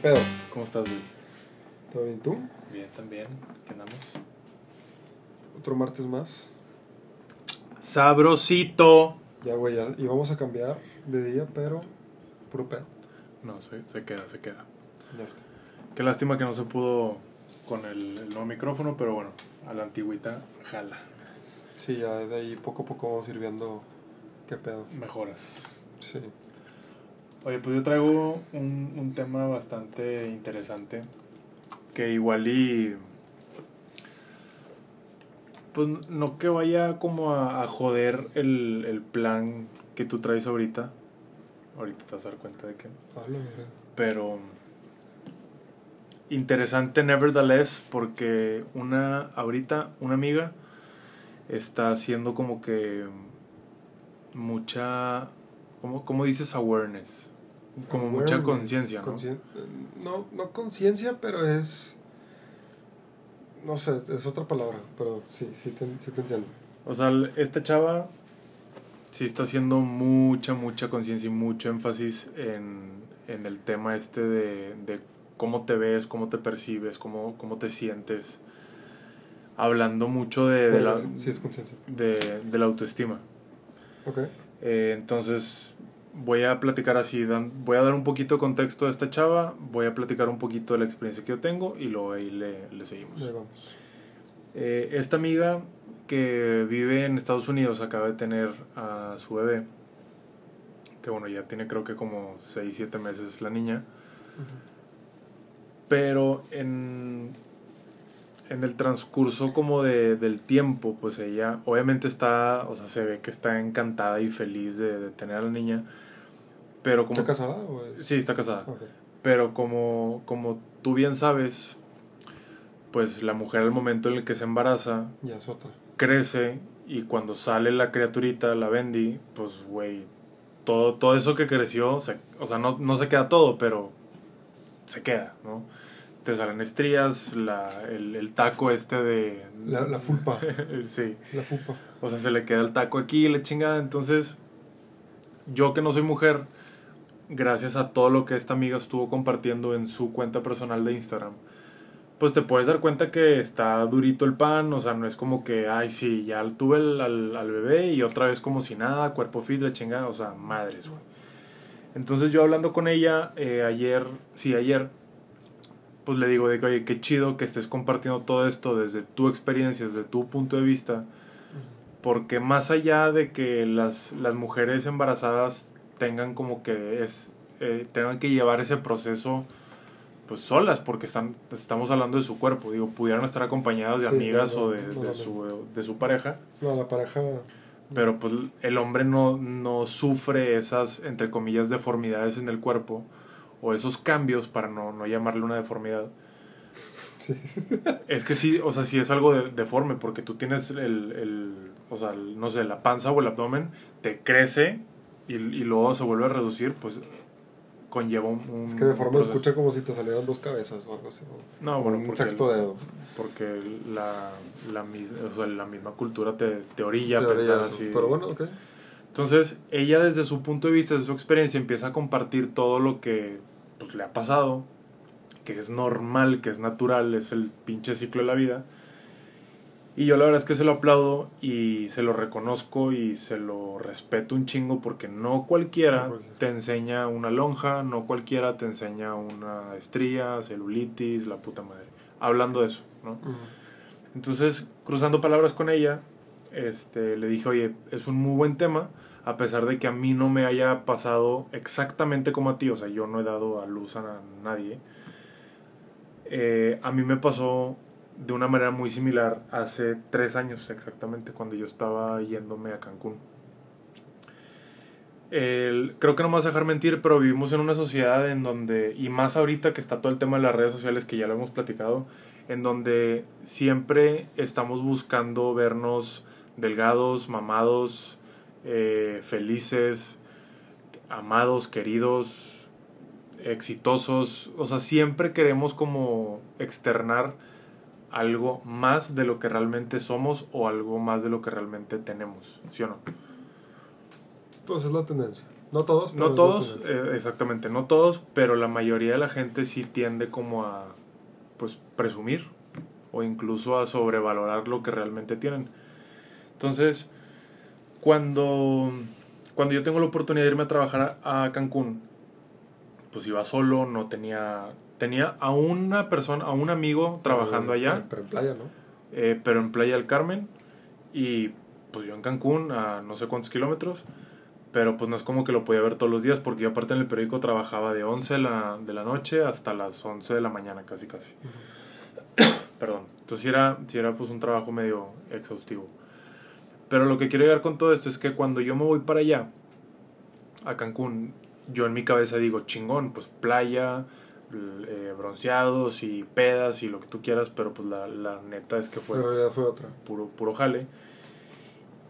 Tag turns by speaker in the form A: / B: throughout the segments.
A: pedo?
B: ¿Cómo estás, güey?
A: ¿Todo bien tú?
B: Bien, también. ¿Qué andamos?
A: Otro martes más.
B: Sabrosito.
A: Ya, güey, ya íbamos a cambiar de día, pero puro pedo.
B: No, se, se queda, se queda.
A: Ya está.
B: Qué lástima que no se pudo con el, el nuevo micrófono, pero bueno, a la antigüita, jala.
A: Sí, ya de ahí poco a poco vamos ir viendo qué pedo.
B: Mejoras.
A: Sí.
B: Oye, pues yo traigo un, un tema bastante interesante. Que igual y. Pues no que vaya como a, a joder el, el plan que tú traes ahorita. Ahorita te vas a dar cuenta de que. Pero. Interesante, nevertheless, porque una. Ahorita, una amiga está haciendo como que. Mucha. ¿Cómo, cómo dices awareness? Como mucha conciencia, ¿no?
A: No, no conciencia, pero es... No sé, es otra palabra, pero sí, sí te, sí te entiendo.
B: O sea, esta chava sí está haciendo mucha, mucha conciencia y mucho énfasis en, en el tema este de, de cómo te ves, cómo te percibes, cómo, cómo te sientes. Hablando mucho de, de, la,
A: sí, es conciencia.
B: de, de la autoestima.
A: Ok.
B: Eh, entonces voy a platicar así, dan- voy a dar un poquito de contexto de esta chava, voy a platicar un poquito de la experiencia que yo tengo y luego ahí le, le seguimos.
A: Vamos.
B: Eh, esta amiga que vive en Estados Unidos acaba de tener a su bebé, que bueno, ya tiene creo que como 6, 7 meses la niña, pero en, en el transcurso como de, del tiempo, pues ella obviamente está, o sea, se ve que está encantada y feliz de, de tener a la niña, pero como...
A: ¿Está casada o es...?
B: Sí, está casada. Pero como, como tú bien sabes, pues la mujer al momento en el que se embaraza
A: Ya es otra.
B: crece y cuando sale la criaturita, la Bendy, pues güey, todo, todo eso que creció, se- o sea, no, no se queda todo, pero se queda, ¿no? Te salen estrías, la, el, el taco este de...
A: La, la fulpa.
B: sí,
A: La fulpa.
B: o sea, se le queda el taco aquí, le chingada. Entonces, yo que no soy mujer, gracias a todo lo que esta amiga estuvo compartiendo en su cuenta personal de Instagram, pues te puedes dar cuenta que está durito el pan. O sea, no es como que, ay, sí, ya tuve el- al, al bebé y otra vez como si nada, cuerpo fit, le chingada. O sea, madres, güey. Entonces, yo hablando con ella eh, ayer, sí, ayer, pues le digo de que, oye, qué chido que estés compartiendo todo esto desde tu experiencia, desde tu punto de vista porque más allá de que las, las mujeres embarazadas tengan como que es eh, tengan que llevar ese proceso pues solas porque están estamos hablando de su cuerpo digo pudieran estar acompañadas de
A: Sí,
B: amigas
A: no,
B: o de,
A: no,
B: de
A: no.
B: su, de su pareja
A: No, la pareja...
B: pero pues el hombre no, no sufre esas entre comillas deformidades en el cuerpo o esos cambios para no, no llamarle una deformidad
A: Sí.
B: es que sí, o sea, sí es algo de- deforme, porque tú tienes el, el o sea, el- no sé, la panza o el abdomen, te crece y, y luego se vuelve a reducir, pues conlleva un... un
A: Es que de forma escucha como si te salieran dos cabezas o algo así. ¿no?
B: No, bueno,
A: un
B: porque,
A: sexto dedo.
B: porque la, la, mis- o sea, la misma cultura te, te orilla a
A: Teoría,
B: pensar así.
A: Pero bueno, ok.
B: Entonces, ella desde su punto de vista, desde su experiencia, empieza a compartir todo lo que pues, le ha pasado, que es normal, que es natural, es el pinche ciclo de la vida. Y yo la verdad es que se lo aplaudo y se lo reconozco y se lo respeto un chingo porque no cualquiera
A: No cualquiera.
B: te enseña una lonja, no cualquiera te enseña una estría, celulitis, la puta madre. Hablando de eso, ¿no?
A: Ujú.
B: Entonces, cruzando palabras con ella, este, le dije, oye, es un muy buen tema, a pesar de que a mí no me haya pasado exactamente como a ti, o sea, yo no he dado a luz a nadie. Eh, a mí me pasó de una manera muy similar hace tres años exactamente, cuando yo estaba yéndome a Cancún. El- creo que no me vas a dejar mentir, pero vivimos en una sociedad en donde, y más ahorita que está todo el tema de las redes sociales, que ya lo hemos platicado, en donde siempre estamos buscando vernos delgados, mamados, eh, felices, amados, queridos, exitosos. O sea, siempre queremos como externar algo más de lo que realmente somos o algo más de lo que realmente tenemos, ¿sí o no?
A: Pues es la tendencia. No todos, pero
B: No todos, eh, exactamente, no todos, pero la mayoría de la gente sí tiende como a, pues, presumir o incluso a sobrevalorar lo que realmente tienen. Entonces, cuando, cuando yo tengo la oportunidad de irme a trabajar a, a Cancún, pues iba solo, no tenía, tenía a una persona, a un amigo trabajando
A: pero-
B: allá,
A: Pero en playa, ¿no?
B: eh, pero en Playa del Carmen. Y pues yo en Cancún a no sé cuántos kilómetros. Pero pues no es como que lo podía ver todos los días porque yo aparte en el periódico trabajaba de 11 de la, de la noche hasta las 11 de la mañana casi casi. Perdón. Entonces sí era, sí era pues un trabajo medio exhaustivo pero lo que quiero llegar con todo esto es que cuando yo me voy para allá a Cancún yo en mi cabeza digo chingón pues playa eh, bronceados y pedas y lo que tú quieras pero pues la, la neta es que fue
A: en realidad fue otra.
B: puro, puro jale.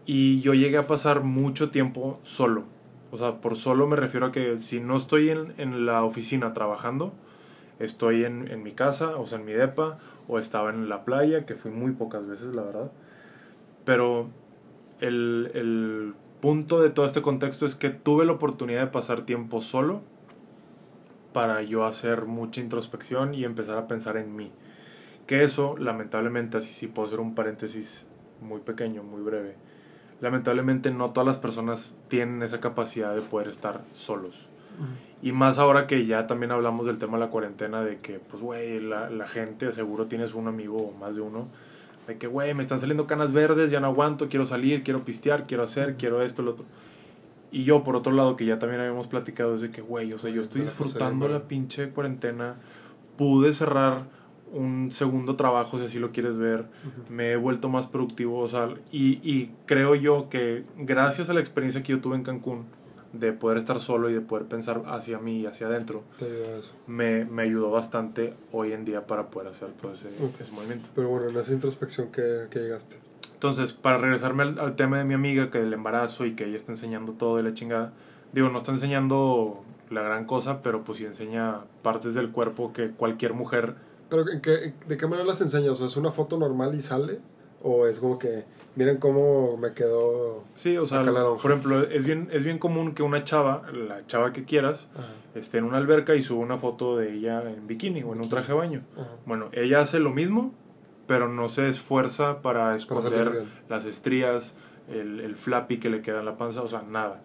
B: Y yo llegué a pasar mucho tiempo solo. O sea, por solo me refiero a que si no estoy en, en la oficina trabajando, estoy en, en mi casa, o sea, en mi depa, o estaba en la playa, que fui muy pocas veces, la verdad. Pero el, el punto de todo este contexto es que tuve la oportunidad de pasar tiempo solo para yo hacer mucha introspección y empezar a pensar en mí. Que eso, lamentablemente, así sí puedo hacer un paréntesis muy pequeño, muy breve. Lamentablemente no todas las personas tienen esa capacidad de poder estar solos. Y más ahora que ya también hablamos del tema de la cuarentena, de que, pues, güey, la, la gente seguro tienes un amigo o más de uno, de que, güey, me están saliendo canas verdes, ya no aguanto, quiero salir, quiero pistear, quiero hacer, quiero esto, lo otro. Y yo, por otro lado, que ya también habíamos platicado, es de que, güey, o sea, yo estoy disfrutando la pinche cuarentena, pude cerrar un segundo trabajo, si así lo quieres ver, me he vuelto más productivo, o sea, y, y creo yo que gracias a la experiencia que yo tuve en Cancún, de poder estar solo y de poder pensar hacia mí y hacia adentro, me, me ayudó bastante hoy en día para poder hacer todo ese, ese movimiento.
A: Pero bueno, en esa introspección que, que llegaste.
B: Entonces, para regresarme al, al tema de mi amiga, que del embarazo y que ella está enseñando todo de la chingada, digo, no está enseñando la gran cosa, pero pues sí enseña partes del cuerpo que cualquier mujer
A: Pero ¿en qué- ¿de qué manera las enseñas? O sea, ¿es una foto normal y sale? ¿O es como que, miren cómo me quedó...
B: Sí, o sea, por ejemplo, es bien, es bien común que una chava, la chava que quieras,
A: Ajá,
B: esté en una alberca y suba una foto de ella en bikini o en un traje de baño.
A: ajá.
B: Bueno, ella hace lo mismo, pero no se esfuerza para esconder las estrías, el, el flappy que le queda en la panza, o sea, nada.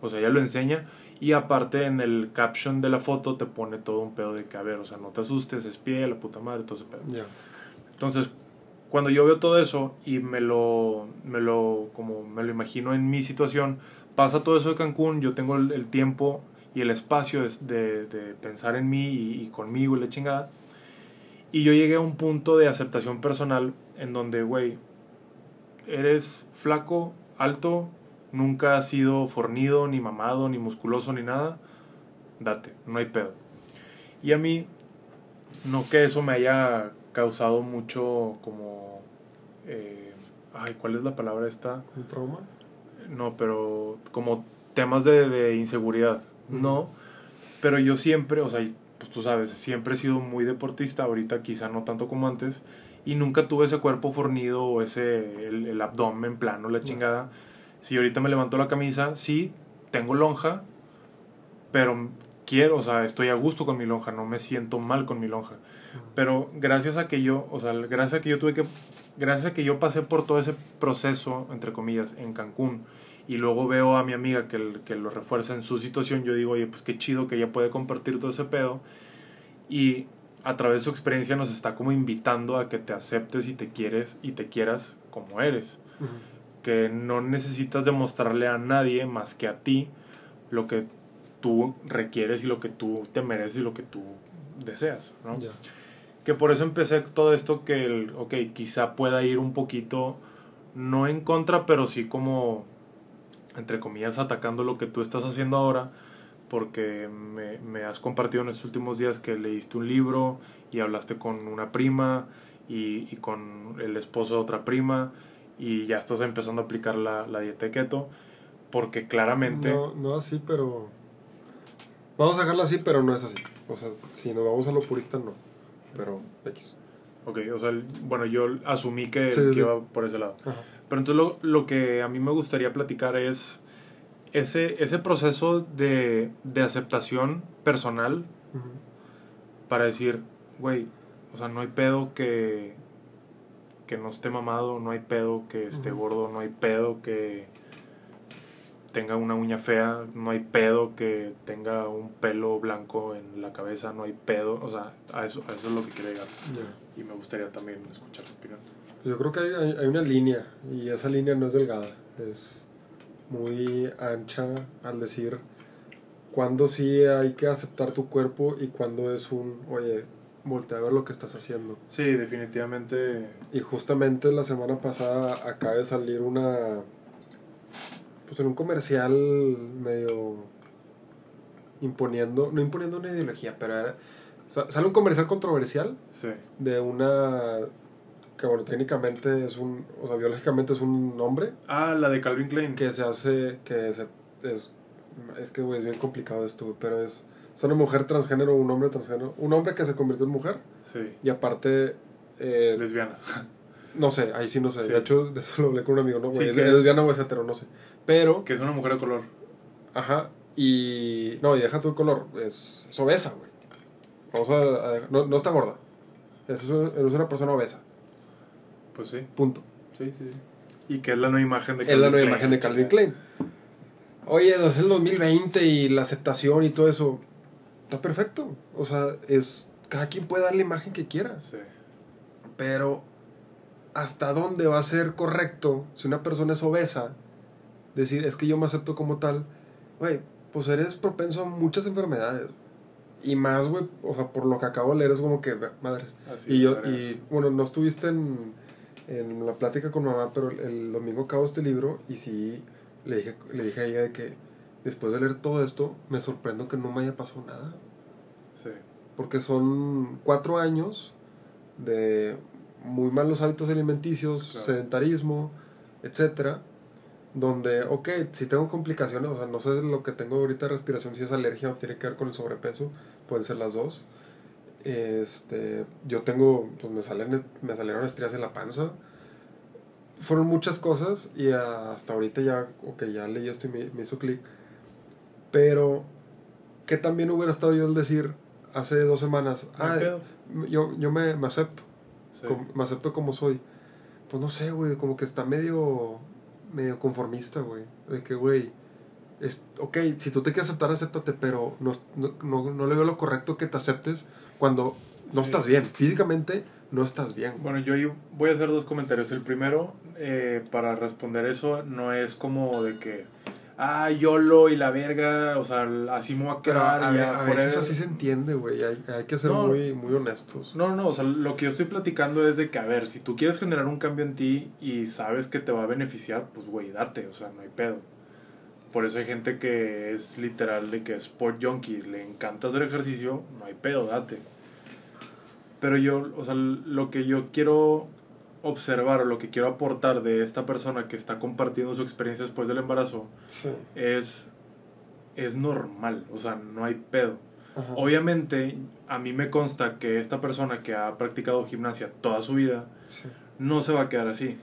B: O sea, ella lo enseña y aparte en el caption de la foto te pone todo un pedo de que, a ver, o sea, no te asustes, es pie, la puta madre, todo ese pedo.
A: Ya.
B: Entonces, cuando yo veo todo eso y me lo, me lo, como me lo imagino en mi situación, pasa todo eso de Cancún, yo tengo el, tiempo y el espacio de, de- de pensar en mí y, y conmigo y la chingada. Y yo llegué a un punto de aceptación personal en donde, güey, eres flaco, alto, nunca has sido fornido, ni mamado, ni musculoso, ni nada. Date, no hay pedo. Y a mí, no que eso me haya causado mucho como... eh, ay, ¿cuál es la palabra esta?
A: ¿Un trauma?
B: No, pero como temas de, de inseguridad. No, pero yo siempre, o sea, pues tú sabes, siempre he sido muy deportista, ahorita quizá no tanto como antes, y nunca tuve ese cuerpo fornido o ese, el, el abdomen plano, la chingada. Si ahorita me levanto la camisa, sí, tengo lonja, pero quiero, o sea, estoy a gusto con mi lonja, no me siento mal con mi lonja. Pero gracias a que yo, o sea, gracias a que yo tuve que, gracias a que yo pasé por todo ese proceso, entre comillas, en Cancún, y luego veo a mi amiga que, el- que lo refuerza en su situación, yo digo, oye, pues qué chido que ella puede compartir todo ese pedo, y a través de su experiencia nos está como invitando a que te aceptes y te quieres y te quieras como eres
A: Ujú.
B: que no necesitas demostrarle a nadie más que a ti lo que tú requieres y lo que tú te mereces y lo que tú deseas, ¿no?
A: Ya.
B: Que por eso empecé todo esto que, el, ok, quizá pueda ir un poquito, no en contra, pero sí como, entre comillas, atacando lo que tú estás haciendo ahora, porque me, me has compartido en estos últimos días que leíste un libro y hablaste con una prima y, y con el esposo de otra prima y ya estás empezando a aplicar la, la dieta keto, porque claramente...
A: No, no así, pero... Vamos a dejarlo así, pero no es así. O sea, si nos vamos a lo purista, no. Pero X.
B: Ok, o sea, bueno, yo asumí que,
A: Sí,
B: que
A: sí.
B: iba por ese lado.
A: Ajá.
B: Pero entonces lo, lo que a mí me gustaría platicar es ese, ese proceso de, de aceptación personal para decir, güey, o sea, no hay pedo que, que no esté mamado, no hay pedo que esté gordo, no hay pedo que tenga una uña fea, no hay pedo que tenga un pelo blanco en la cabeza, no hay pedo, o sea, a eso, a eso es lo que quiero llegar. Y me gustaría también escuchar tu opinión.
A: Pues yo creo que hay, hay, hay una línea y esa línea no es delgada, es muy ancha al decir cuándo sí hay que aceptar tu cuerpo y cuándo es un, oye, voltea a ver lo que estás haciendo.
B: Sí, definitivamente.
A: Y justamente la semana pasada acaba de salir una, pues en un comercial medio imponiendo, no imponiendo una ideología, pero era, sa- sale un comercial controversial
B: Sí.
A: de una que bueno técnicamente es un o sea biológicamente es un hombre
B: Ah, la de Calvin Klein.
A: que se hace que se, es es que güey es bien complicado esto pero es es una mujer transgénero un hombre transgénero un hombre que se convirtió en mujer
B: Sí.
A: y aparte eh,
B: Lesbiana.
A: No sé ahí sí no sé
B: Sí.
A: de hecho de eso lo hablé con un amigo no
B: Sí,
A: es
B: que-
A: es lesbiana o es hetero no sé pero
B: que es una mujer de color.
A: ajá y no y deja tu color es, es obesa güey vamos a, a- no, no está gorda es, es una persona obesa
B: Pues sí.
A: punto
B: Sí, sí. Y que es la nueva imagen de
A: Es la nueva
B: Klein.
A: imagen de Calvin Klein. Oye, es el 2020 y la aceptación y todo eso. Está perfecto. O sea, es. Cada quien puede dar la imagen que quiera.
B: Sí.
A: Pero. ¿Hasta dónde va a ser correcto si una persona es obesa? Decir, es que yo me acepto como tal. Güey, pues eres propenso a muchas enfermedades. Y más, güey, o sea, por lo que acabo de leer es como que, madres.
B: Así
A: Y yo, y bueno, no estuviste en, en la plática con mamá, pero el, el domingo acabo este libro y sí le dije, le dije a ella de que después de leer todo esto, me sorprendo que no me haya pasado nada.
B: Sí.
A: Porque son cuatro años de muy malos hábitos alimenticios,
B: Claro.
A: sedentarismo, etcétera, donde, ok, si tengo complicaciones, o sea, no sé lo que tengo ahorita de respiración, si es alergia o tiene que ver con el sobrepeso, pueden ser las dos. Este, yo tengo, pues me salen, me salieron estrías en la panza. Fueron muchas cosas y hasta ahorita ya, ok, ya leí esto y me, me hizo clic. Pero, ¿qué también hubiera estado yo al decir hace dos semanas? Ah, yo, yo me, me acepto,
B: Sí.
A: como- me acepto como soy. Pues no sé, güey, como que está medio, medio conformista, güey. De que, güey, es, ok, si tú te quieres aceptar, acéptate, pero no, no, no, no le veo lo correcto que te aceptes cuando no
B: Sí.
A: estás bien. Físicamente no estás bien.
B: Bueno, yo ahí voy a hacer dos comentarios. El primero, eh, para responder eso, no es como de que, ah, YOLO y la verga, o sea, así me voy a
A: Pero
B: quedar.
A: a,
B: y
A: ve-
B: ya
A: a veces así se entiende, güey. Hay, hay que ser
B: No.
A: muy, muy honestos.
B: No, no, no, o sea, lo que yo estoy platicando es de que, a ver, si tú quieres generar un cambio en ti y sabes que te va a beneficiar, pues, güey, date, o sea, no hay pedo. Por eso hay gente que es literal de que es sport junkie, le encanta hacer ejercicio, no hay pedo, date. Pero yo, o sea, lo que yo quiero observar o lo que quiero aportar de esta persona que está compartiendo su experiencia después del embarazo
A: Sí.
B: es, es normal, o sea, no hay pedo.
A: Ajá.
B: Obviamente, a mí me consta que esta persona que ha practicado gimnasia toda su vida
A: Sí.
B: no se va a quedar así.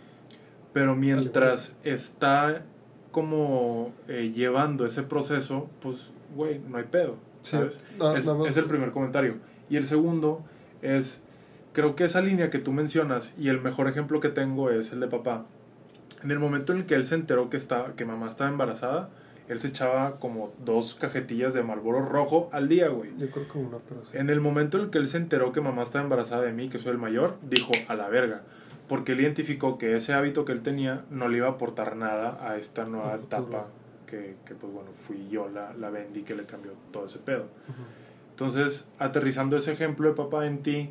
B: Pero mientras está como eh, llevando ese proceso, pues, güey, no hay pedo.
A: Sí.
B: ¿sabes?
A: No,
B: es,
A: nada más-
B: es el primer comentario. Y el segundo es, creo que esa línea que tú mencionas, y el mejor ejemplo que tengo es el de papá. En el momento en el que él se enteró que, estaba, que mamá estaba embarazada, él se echaba como dos cajetillas de Marlboro rojo al día, güey.
A: Yo creo que una, pero sí.
B: En el momento en el que él se enteró que mamá estaba embarazada de mí, que soy el mayor, dijo a la verga. Porque él identificó que ese hábito que él tenía no le iba a aportar nada a esta nueva etapa que, que, pues bueno, fui yo la, la vendí que le cambió todo ese pedo. Entonces, aterrizando ese ejemplo de papá en ti,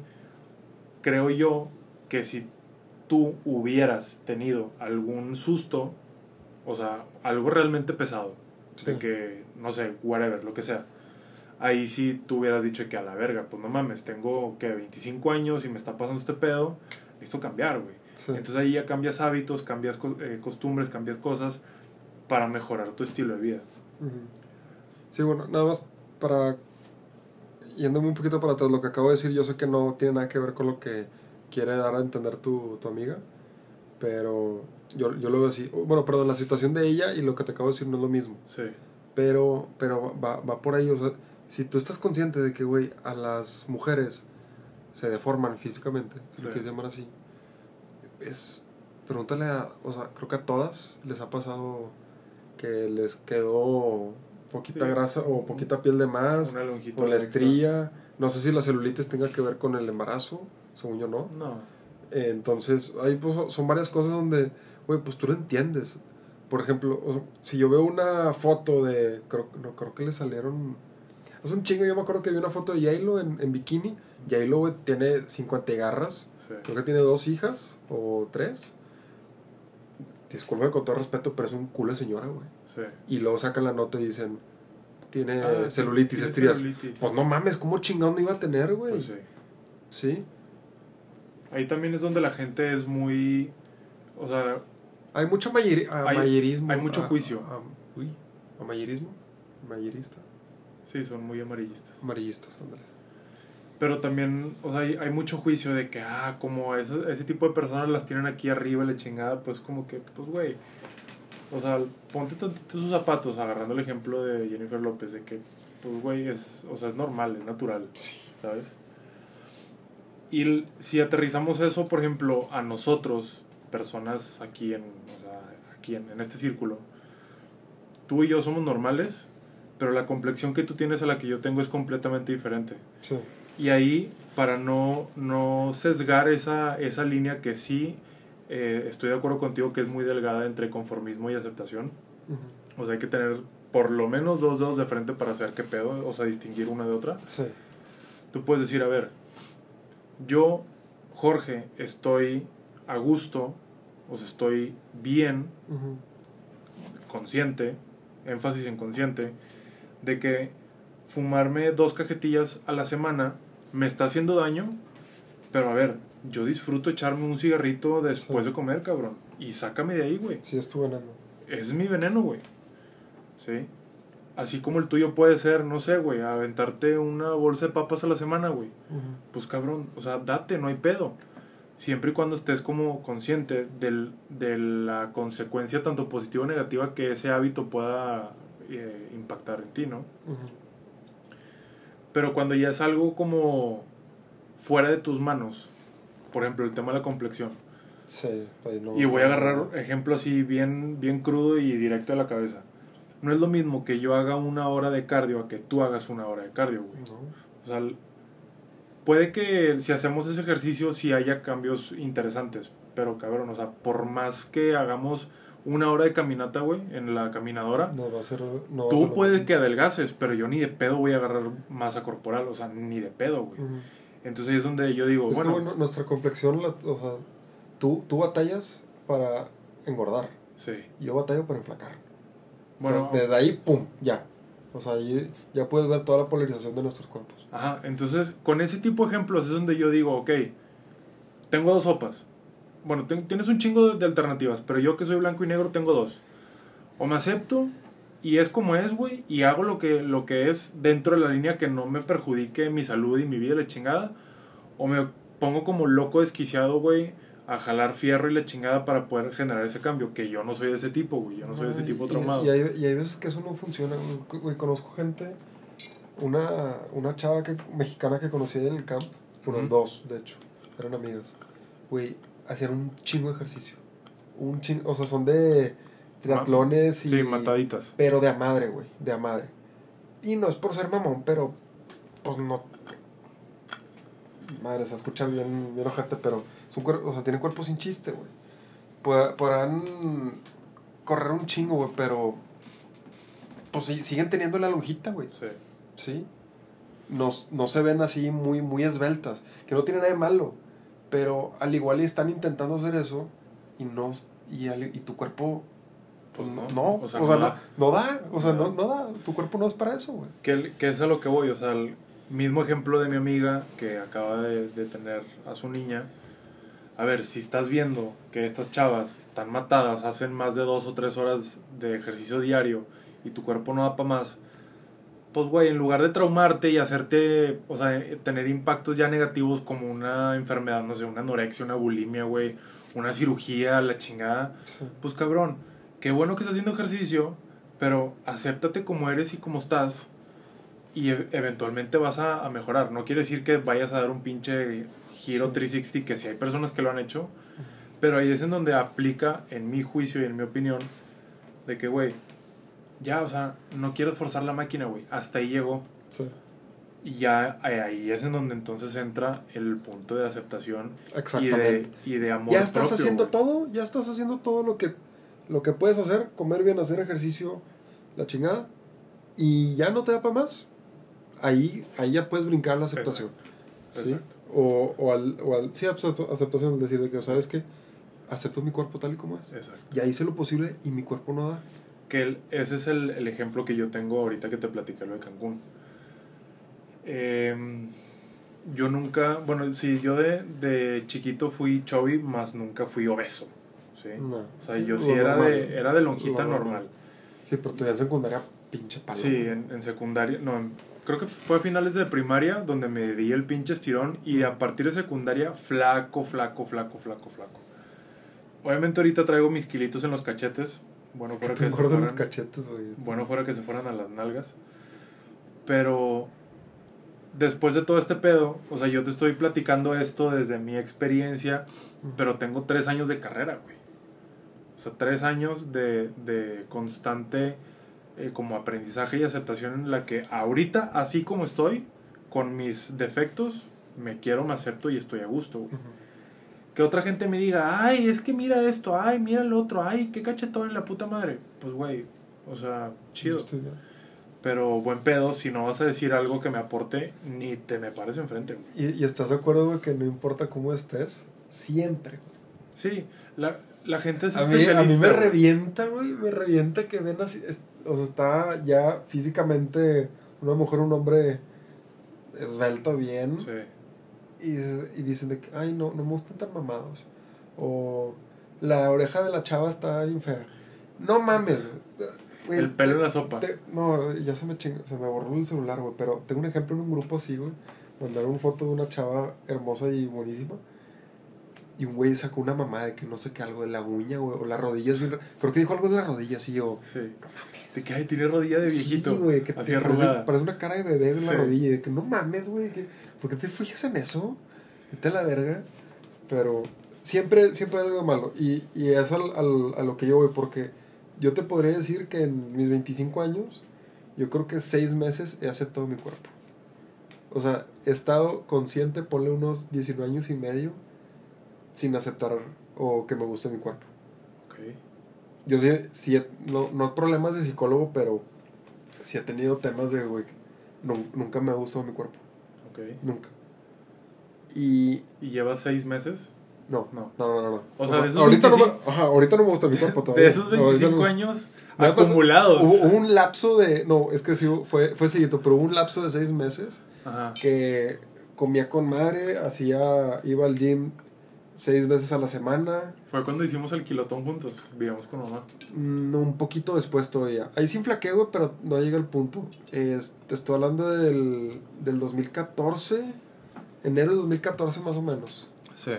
B: creo yo que si tú hubieras tenido algún susto, o sea, algo realmente pesado, de que, no sé, whatever, lo que sea, ahí sí tú hubieras dicho que a la verga, pues no mames, tengo que 25 años y me está pasando este pedo, necesito cambiar, güey.
A: Sí.
B: Entonces ahí ya cambias hábitos, cambias eh, costumbres, cambias cosas para mejorar tu estilo de vida.
A: Sí, bueno, nada más para. Yéndome un poquito para atrás, lo que acabo de decir, yo sé que no tiene nada que ver con lo que quiere dar a entender tu, tu amiga, Pero yo, yo lo veo así. Bueno, perdón, la situación de ella y lo que te acabo de decir no es lo mismo.
B: Sí.
A: Pero, pero va, va por ahí, o sea, si tú estás consciente de que, güey, a las mujeres se deforman físicamente, si lo
B: Sí.
A: quieres llamar así, es, pregúntale a, o sea, creo que a todas les ha pasado que les quedó poquita
B: Sí.
A: grasa o poquita piel de más,
B: Una
A: o la
B: extra.
A: estría, no sé si la celulitis tenga que ver con el embarazo, según yo no.
B: No.
A: Eh, Entonces, ahí pues, son varias cosas donde, güey, pues tú lo entiendes. Por ejemplo, o sea, si yo veo una foto de, creo, no, creo que le salieron, hace un chingo, yo me acuerdo que vi una foto de J-Lo en, en bikini. J-Lo, güey, tiene 50 garras,
B: Sí.
A: creo que tiene dos hijas o tres. Disculpe con todo respeto, pero es un culo de señora, güey.
B: Sí.
A: Y luego sacan la nota y dicen, tiene
B: Ah,
A: celulitis, estrías.
B: celulitis.
A: Pues no mames, ¿cómo chingón no iba a tener, güey?
B: Pues sí.
A: sí.
B: Ahí también es donde la gente es muy. O sea,
A: Hay mucho a-
B: Hay-
A: mayerismo.
B: hay mucho
A: a-
B: juicio.
A: a- uy, ¿a mayerismo? Mayerista.
B: sí, son muy amarillistas.
A: Amarillistas, ándale.
B: Pero también, o sea, hay, hay mucho juicio de que, ah, como ese, ese tipo de personas las tienen aquí arriba, la chingada, pues como que, pues, güey. O sea, ponte tantito sus zapatos, agarrando el ejemplo de Jennifer López, de que, pues, güey, es, o sea, es normal, es natural,
A: Sí.
B: ¿sabes? Y si aterrizamos eso, por ejemplo, a nosotros, personas aquí en, o sea, aquí en, en este círculo, tú y yo somos normales, pero la complexión que tú tienes a la que yo tengo es completamente diferente.
A: Sí.
B: Y ahí, para no, no sesgar esa, esa línea que sí, eh, estoy de acuerdo contigo que es muy delgada entre conformismo y aceptación.
A: Ujú.
B: O sea, hay que tener por lo menos dos dedos de frente para saber qué pedo, o sea, distinguir una de otra.
A: Sí.
B: Tú puedes decir, a ver, yo, Jorge, estoy a gusto, o sea, estoy bien,
A: Ujú.
B: consciente, énfasis en consciente, de que fumarme dos cajetillas a la semana me está haciendo daño, pero a ver, yo disfruto echarme un cigarrito después
A: Sí.
B: de comer, cabrón, y sácame de ahí, güey.
A: Sí, es tu veneno.
B: Es mi veneno, güey. ¿Sí? Así como el tuyo puede ser, no sé, güey, aventarte una bolsa de papas a la semana, güey. Pues cabrón, o sea, date, no hay pedo. Siempre y cuando estés como consciente del, de la consecuencia tanto positiva o negativa que ese hábito pueda eh, impactar en ti, ¿no? Pero cuando ya es algo como fuera de tus manos, por ejemplo, el tema de la complexión,
A: Sí, ahí no.
B: y voy a agarrar ejemplo así bien, bien crudo y directo a la cabeza. No es lo mismo que yo haga una hora de cardio a que tú hagas una hora de cardio, güey.
A: No.
B: O sea, puede que si hacemos ese ejercicio sí haya cambios interesantes, pero cabrón, o sea, por más que hagamos una hora de caminata, güey, en la caminadora,
A: No va a ser. No va a ser
B: tú puedes que adelgaces, pero yo ni de pedo voy a agarrar masa corporal, o sea, ni de pedo, güey.
A: Ujú.
B: Entonces ahí es donde yo digo,
A: Es
B: bueno,
A: que, bueno, nuestra complexión, la- o sea, tú, tú batallas para engordar.
B: sí.
A: Yo batallo para enflacar.
B: Bueno,
A: Entonces, desde ahí, pum, ya. O sea, ahí ya puedes ver toda la polarización de nuestros cuerpos.
B: Ajá, entonces con ese tipo de ejemplos es donde yo digo, ok, tengo dos sopas. Bueno, tienes un chingo de, de alternativas, pero yo que soy blanco y negro tengo dos. O me acepto y es como es, güey, y hago lo que, lo que es dentro de la línea que no me perjudique mi salud y mi vida la chingada. O me pongo como loco desquiciado, güey, a jalar fierro y la chingada para poder generar ese cambio. Que yo no soy de ese tipo, güey, yo no soy de ese tipo
A: y-
B: traumado.
A: Y, hay, y hay veces que eso no funciona. güey. Conozco gente, una, una chava que, mexicana que conocí en el camp, bueno,
B: Ujú.
A: dos, de hecho, eran amigas. Güey, hacían un chingo de ejercicio. Un chingo, o sea, son de triatlones y...
B: Sí, mataditas.
A: Pero de a madre, güey, de a madre. Y no es por ser mamón, pero pues no. Madre, se escucha bien, bien ojete, pero cuer- o sea, tienen cuerpo sin chiste, güey. Pod- Podrán correr un chingo, güey, pero pues sí, siguen teniendo la lonjita, güey.
B: Sí.
A: Sí. No, no se ven así muy, muy esbeltas, que no tiene nada de malo. Pero al igual y están intentando hacer eso y no y, al- y tu cuerpo
B: Pues
A: no,
B: no. O sea,
A: no,
B: da.
A: no da, o sea,
B: No
A: no, no da, tu cuerpo no es para eso, güey.
B: Que, que es a lo que voy, o sea, el mismo ejemplo de mi amiga que acaba de, de tener a su niña. A ver, si estás viendo que estas chavas están matadas, hacen más de dos o tres horas de ejercicio diario y tu cuerpo no da para más, pues, güey, en lugar de traumarte y hacerte, o sea, tener impactos ya negativos como una enfermedad, no sé, una anorexia, una bulimia, güey, una cirugía, la chingada, pues cabrón, qué bueno que estás haciendo ejercicio, pero acéptate como eres y como estás y e- eventualmente vas a, a mejorar. No quiere decir que vayas a dar un pinche giro 360, que si hay personas que lo han hecho, pero ahí es en donde aplica, en mi juicio y en mi opinión, de que, güey, ya, o sea, no quiero forzar la máquina, güey. Hasta ahí llegó.
A: Sí.
B: Y ya ahí es en donde entonces entra el punto de aceptación y de,
A: Exactamente.
B: y de amor.
A: Ya estás
B: propio,
A: haciendo
B: güey.
A: todo, ya estás haciendo todo lo que, lo que puedes hacer, comer bien, hacer ejercicio, la chingada, y ya no te da para más. Ahí, ahí ya puedes brincar la aceptación. ¿sí?
B: Exacto.
A: O, o al, o al, sí, aceptación, es decir, de que, ¿sabes qué? Acepto mi cuerpo tal y como es.
B: Exacto.
A: Ya hice lo posible y mi cuerpo no da.
B: Que el- ese es el, el ejemplo que yo tengo ahorita que te platicé lo de Cancún. Em, yo nunca, bueno, sí, yo de, de chiquito fui chubby, más nunca fui obeso. ¿sí?
A: No.
B: O sea, yo sí era
A: normal.
B: de, era de lonjita
A: Lo
B: normal.
A: Sí, pero todavía en secundaria, pinche palo.
B: Sí, en, en secundaria, no, en- creo que fue a finales de primaria donde me di el pinche estirón y a partir de secundaria, flaco, flaco, flaco, flaco, flaco. Obviamente ahorita traigo mis kilitos en los cachetes. Bueno,
A: Es que
B: fuera
A: te
B: que, se
A: los cachetes, güey.
B: bueno, fuera que se fueran a las nalgas. Pero después de todo este pedo, o sea, yo te estoy platicando esto desde mi experiencia, pero tengo tres años de carrera, güey. O sea, tres años de, de constante eh, como aprendizaje y aceptación en la que ahorita, así como estoy, con mis defectos, me quiero, me acepto y estoy a gusto, güey. Que otra gente me diga, ay, es que mira esto, ay, mira el otro, ay, qué cachetón en la puta madre. Pues, güey, o sea, chido. Pero buen pedo, si no vas a decir algo que me aporte, ni te me pares enfrente.
A: ¿Y, y estás de acuerdo, güey, que no importa cómo estés, siempre.
B: Sí, la, la gente es
A: A mí, a mí me
B: güey.
A: revienta, güey, me revienta que ven así, es- o sea, está ya físicamente una mujer, un hombre esbelto, bien,
B: Sí,
A: y, y dicen de que, ay, no, no me gustan tan mamados, o la oreja de la chava está bien fea. No mames, güey.
B: el pelo en la sopa.
A: te- no, ya se me chingó, se me borró el celular, güey, pero tengo un ejemplo en un grupo así, güey, mandaron una foto de una chava hermosa y buenísima. Y un güey sacó una mamá de que no sé qué, algo de la uña, güey, o las rodillas. bien ra- Creo que dijo algo de las rodillas, y yo.
B: Sí. Que, ay, tiene rodilla de viejito.
A: Sí, güey, que te parece, parece una cara de bebé en la
B: Sí.
A: rodilla. Y de que no mames, güey, ¿por qué te fijas en eso? Vete a la verga. Pero siempre, siempre hay algo malo. Y, y es al, al- a lo que yo voy, porque yo te podría decir que en mis 25 años, yo creo que seis meses he aceptado mi cuerpo. O sea, he estado consciente, ponle unos 19 años y medio, sin aceptar o que me guste mi cuerpo.
B: Ok.
A: Yo sí, sí no, no problemas de psicólogo, pero sí he tenido temas de, güey, nu- nunca me ha gustado mi cuerpo,
B: Ok.
A: nunca. Y
B: ¿Y llevas seis meses?
A: no,
B: No.
A: no, no, no. no.
B: O sea, esos
A: ahorita, no
B: 25
A: me, ajá, ahorita no me gusta mi cuerpo todavía.
B: De esos
A: No, ahorita
B: 25
A: no-
B: años
A: Me
B: acumulados.
A: Hubo, hubo un lapso de, no, es que sí, fue, fue seguido, pero hubo un lapso de seis meses
B: Ajá.
A: que comía con madre, hacía, iba al gym seis veces a la semana,
B: Fue cuando hicimos el kilotón juntos. Vivíamos con mamá.
A: Mm, un poquito después todavía. Ahí sí inflaqué, güey, pero no llega el punto. Es- te estoy hablando del, del 2014, enero de 2014 más o menos.
B: Sí.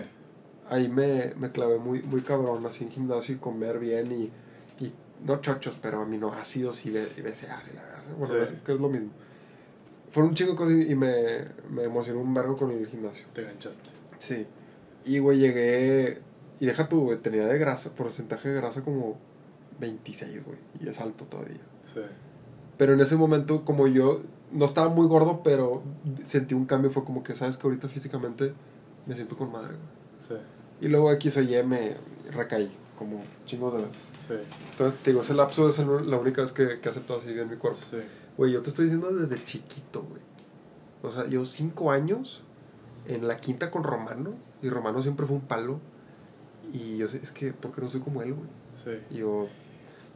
A: Ahí me, me clavé muy, muy cabrón, así en gimnasio y comer bien y, y no chochos, pero aminoácidos y, B- y BCAAs y la verdad. Bueno,
B: Sí.
A: es- que es lo mismo. Fueron un chingo cosas y me, me emocionó un vergo con el gimnasio.
B: Te ganchaste.
A: Sí. Y, güey, llegué. Y deja tu, güey, tenía de grasa, porcentaje de grasa como 26, güey. Y es alto todavía.
B: Sí.
A: Pero en ese momento, como yo no estaba muy gordo, pero sentí un cambio. Fue como que, ¿sabes? Que ahorita físicamente me siento con madre, güey.
B: Sí.
A: Y luego X o Y me recaí, como chingos de veces.
B: Sí.
A: Entonces, te digo, ese lapso es el- la única vez que, que he aceptado así bien mi cuerpo.
B: Sí.
A: Güey, yo te estoy diciendo desde chiquito, güey. O sea, yo cinco años en la quinta con Romano. Y Romano siempre fue un palo. Y yo sé, es que, ¿por qué no soy como él, güey?
B: Sí.
A: Y yo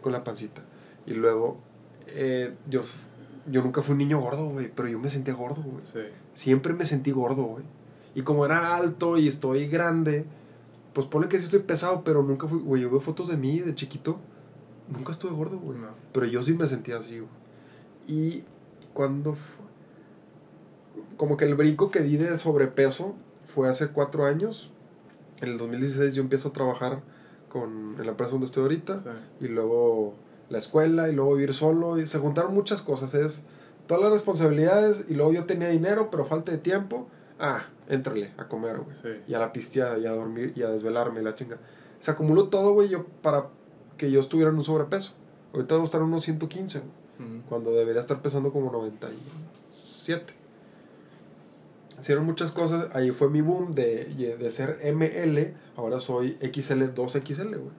A: con la pancita. Y luego, eh, yo, yo nunca fui un niño gordo, güey. Pero yo me sentía gordo, güey.
B: Sí.
A: Siempre me sentí gordo, güey. Y como era alto y estoy grande, pues ponle que sí estoy pesado, pero nunca fui, güey, yo veo fotos de mí de chiquito, nunca estuve gordo, güey.
B: No.
A: Pero yo sí me sentía así, güey. Y ¿Cuándo fue? Como que el brinco que di de sobrepeso fue hace cuatro años. En el 2016 yo empiezo a trabajar con, en la empresa donde estoy ahorita.
B: Sí.
A: Y luego la escuela y luego vivir solo. Y se juntaron muchas cosas. Es todas las responsabilidades. Y luego yo tenía dinero, pero falta de tiempo. Ah, éntrale a comer, güey.
B: Sí.
A: Y a la pisteada, y a dormir, y a desvelarme, la chinga. Se acumuló todo, güey, yo, para que yo estuviera en un sobrepeso. Ahorita debo estar en unos 115, güey. Cuando debería estar pesando como 97. Hicieron muchas cosas. Ahí fue mi boom de, de ser ML. Ahora soy XL, 2XL, güey.
B: Ujú.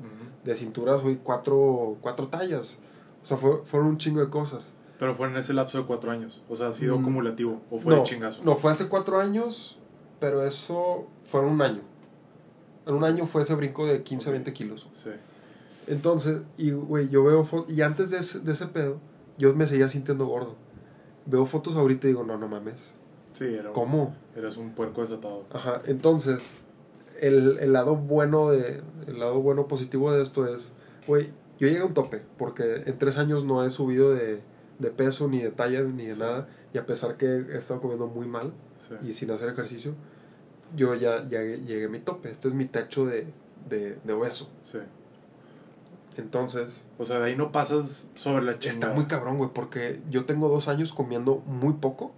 A: De cintura soy cuatro, cuatro tallas. O sea, fue- fueron un chingo de cosas.
B: Pero fue en ese lapso de cuatro años. O sea, ha sido
A: Mm.
B: acumulativo. O fue
A: no,
B: de chingazo.
A: No, fue hace cuatro años, pero eso fue en un año. En un año fue ese brinco de 15 a 20 kilos.
B: Sí.
A: Entonces, y güey, yo veo fotos, y antes de ese, de ese pedo, yo me seguía sintiendo gordo. Veo fotos ahorita y digo, no, no mames.
B: Sí, era,
A: ¿Cómo?
B: eras un puerco desatado.
A: Ajá, entonces, el, el lado bueno de, el lado bueno positivo de esto es, güey, yo llegué a un tope, porque en tres años no he subido de, de peso, ni de talla, ni de
B: Sí.
A: nada, y a pesar que he estado comiendo muy mal
B: Sí.
A: y sin hacer ejercicio, yo ya, ya llegué a mi tope, este es mi techo de, de, de obeso.
B: sí.
A: Entonces,
B: O sea, de ahí no pasas sobre la chingada.
A: está muy cabrón, güey, porque yo tengo dos años comiendo muy poco.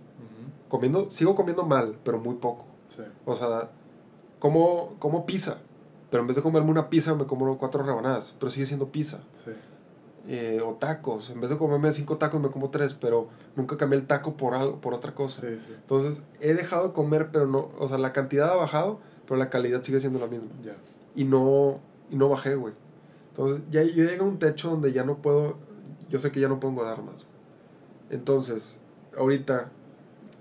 A: Comiendo, sigo comiendo mal, pero muy poco.
B: Sí.
A: O sea, como, como pizza. Pero en vez de comerme una pizza, me como cuatro rebanadas. Pero sigue siendo pizza.
B: Sí.
A: Eh, o tacos. En vez de comerme cinco tacos, me como tres. Pero nunca cambié el taco por algo, por otra cosa.
B: Sí, sí.
A: Entonces, he dejado de comer, pero no. O sea, la cantidad ha bajado, pero la calidad sigue siendo la misma. Y no, y no bajé, güey. Entonces, ya yo llegué a un techo donde ya no puedo. Yo sé que ya no puedo engordar más. Entonces, ahorita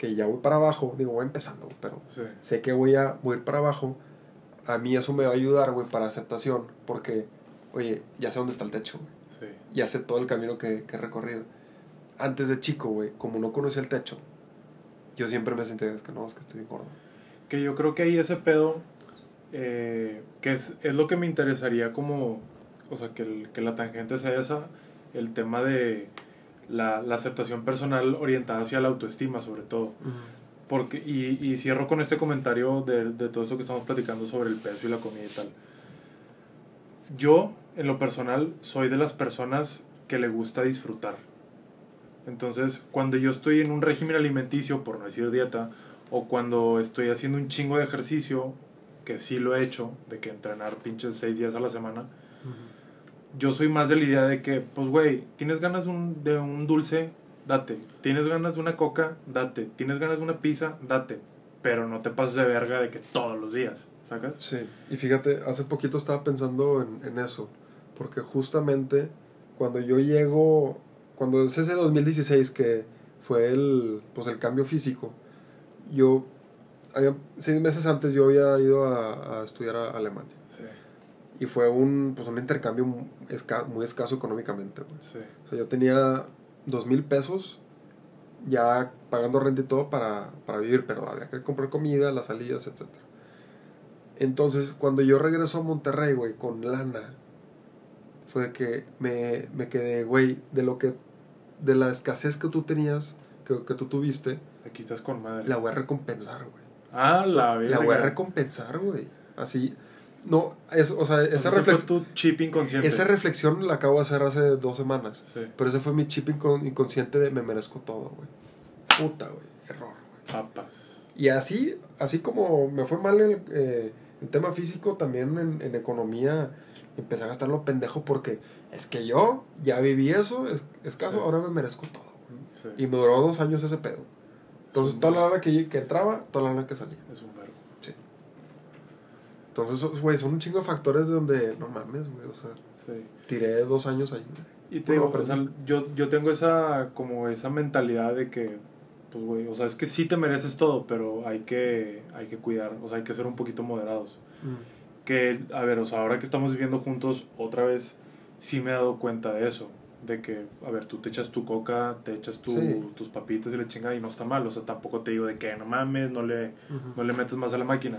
A: que ya voy para abajo, digo, voy empezando, pero
B: Sí.
A: sé que voy a, voy a ir para abajo, a mí eso me va a ayudar, güey, para aceptación, porque, oye, ya sé dónde está el techo, güey.
B: Sí.
A: ya sé todo el camino que, que he recorrido. Antes de chico, güey, como no conocía el techo, yo siempre me sentía, es que no, es que estoy gordo.
B: Que yo creo que ahí ese pedo, eh, que es, es lo que me interesaría como, o sea, que, el- que la tangente sea esa, el tema de la, la aceptación personal orientada hacia la autoestima sobre todo. Porque, y, y cierro con este comentario de, de todo esto que estamos platicando sobre el peso y la comida y tal. Yo, en lo personal, soy de las personas que le gusta disfrutar. Entonces, cuando yo estoy en un régimen alimenticio, por no decir dieta, o cuando estoy haciendo un chingo de ejercicio, que sí lo he hecho, de que entrenar pinches seis días a la semana, yo soy más de la idea de que, pues, güey, tienes ganas de un, dulce, date. Tienes ganas de una coca, date. Tienes ganas de una pizza, date. Pero no te pases de verga de que todos los días, ¿sacas?
A: Sí, y fíjate, hace poquito estaba pensando en, en eso, porque justamente cuando yo llego, cuando es ese 2016 que fue el, pues el cambio físico, yo, había, seis meses antes yo había ido a, estudiar a Alemania, y fue un, pues un intercambio muy, esca- muy escaso económicamente, güey.
B: sí,
A: O sea, yo tenía dos mil pesos ya pagando renta y todo para, para vivir, pero había que comprar comida, las salidas, etc. Entonces, cuando yo regreso a Monterrey, güey, con lana, fue que me, me quedé, güey, de lo que, de la escasez que tú tenías, que, que tú tuviste,
B: Aquí estás con madre.
A: la voy a recompensar, güey.
B: ah, la
A: La voy a recompensar, güey. Así, no, es, o sea, esa,
B: Ese fue
A: reflex-
B: tu chip inconsciente.
A: esa reflexión la acabo de hacer hace dos semanas.
B: Sí,
A: Pero ese fue mi chip incon- inconsciente de me merezco todo, güey. Puta, güey. Error, güey.
B: papas.
A: Y así, así como me fue mal en, eh, en tema físico, también en, en economía empecé a gastar lo pendejo porque es que yo ya viví eso, es, escaso,
B: Sí.
A: ahora me merezco todo, güey.
B: Sí,
A: Y me duró dos años ese pedo. Entonces, toda la hora que, que entraba, toda la hora que salía.
B: es un.
A: Entonces, güey, son un chingo de factores donde, no mames, güey, o sea,
B: Sí.
A: tiré dos años ahí.
B: Y te digo, o sea, yo, yo tengo esa, como esa mentalidad de que, pues, güey, o sea, es que sí te mereces todo, pero hay que, hay que cuidar, o sea, hay que ser un poquito moderados. Que, a ver, o sea, ahora que estamos viviendo juntos otra vez, sí me he dado cuenta de eso. De que, a ver, tú te echas tu coca, te echas tu,
A: Sí.
B: tus papitas y la chingada y no está mal. O sea, tampoco te digo de que no mames, no le, no le metes más a la máquina.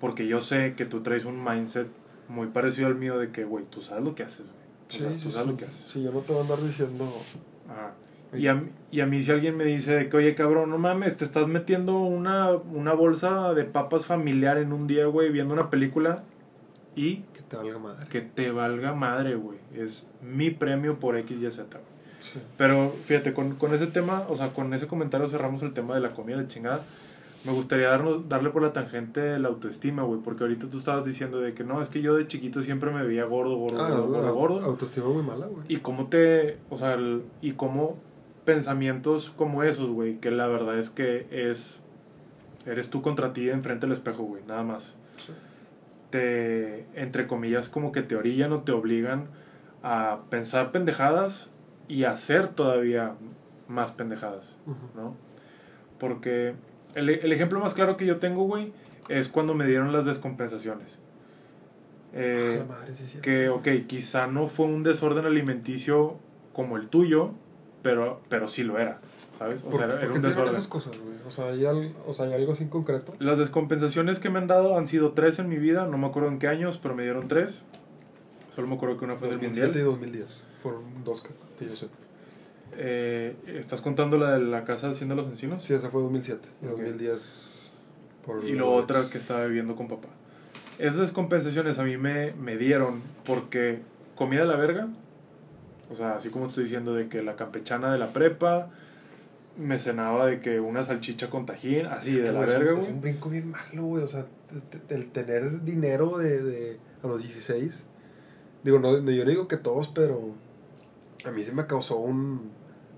B: Porque yo sé que tú traes un mindset muy parecido al mío de que, güey, tú sabes lo que haces, güey.
A: Sí,
B: sea,
A: sí,
B: tú
A: sí.
B: sabes lo que haces.
A: Sí, yo no te voy a andar diciendo.
B: Y a, y a mí si alguien me dice de que, oye, cabrón, no mames, te estás metiendo una, una bolsa de papas familiar en un día, güey, viendo una película y...
A: Que te valga madre.
B: Que te valga madre, güey. Es mi premio por X, Y, Z, güey. Pero fíjate, con, con ese tema, o sea, con ese comentario cerramos el tema de la comida de chingada. Me gustaría darnos, darle por la tangente la autoestima, güey, porque ahorita tú estabas diciendo de que no, es que yo de chiquito siempre me veía gordo, gordo,
A: Ah,
B: gordo, gordo,
A: la
B: gordo.
A: Autoestima muy mala, güey.
B: Y cómo te, o sea, el- y cómo pensamientos como esos, güey, que la verdad es que es, eres tú contra ti enfrente del espejo, güey, nada más.
A: Sí.
B: Te, entre comillas, como que te orillan o te obligan a pensar pendejadas y a hacer todavía más pendejadas. ¿no? Porque el, el ejemplo más claro que yo tengo, güey, es cuando me dieron las descompensaciones. Eh,
A: Ah, madre, sí,
B: que, ok, quizá no fue un desorden alimenticio como el tuyo, pero, pero sí lo era, ¿sabes? O
A: ¿Por,
B: sea, era,
A: por
B: era
A: qué
B: un desorden.
A: esas cosas, güey? O sea, ¿hay, al- o sea, ¿hay algo así en concreto?
B: Las descompensaciones que me han dado han sido tres en mi vida, no me acuerdo en qué años, pero me dieron tres. Solo me acuerdo que una fue del
A: 2007 y
B: mundial.
A: 2010. Fueron dos que yo sé.
B: Eh, ¿Estás contando la de la casa haciendo los encinos?
A: Sí, esa fue 2007. Y
B: Ok.
A: 2010 por
B: y luego otra que estaba viviendo con papá. Esas descompensaciones a mí me, me dieron porque comida de la verga, o sea, así como estoy diciendo de que la campechana de la prepa, me cenaba de que una salchicha con tajín, así
A: Es
B: de la
A: güey, es un-
B: verga,
A: Es un brinco bien malo, güey. O sea, el tener dinero de, de a los 16. Digo, no, no, yo no digo que todos, pero a mí se me causó un,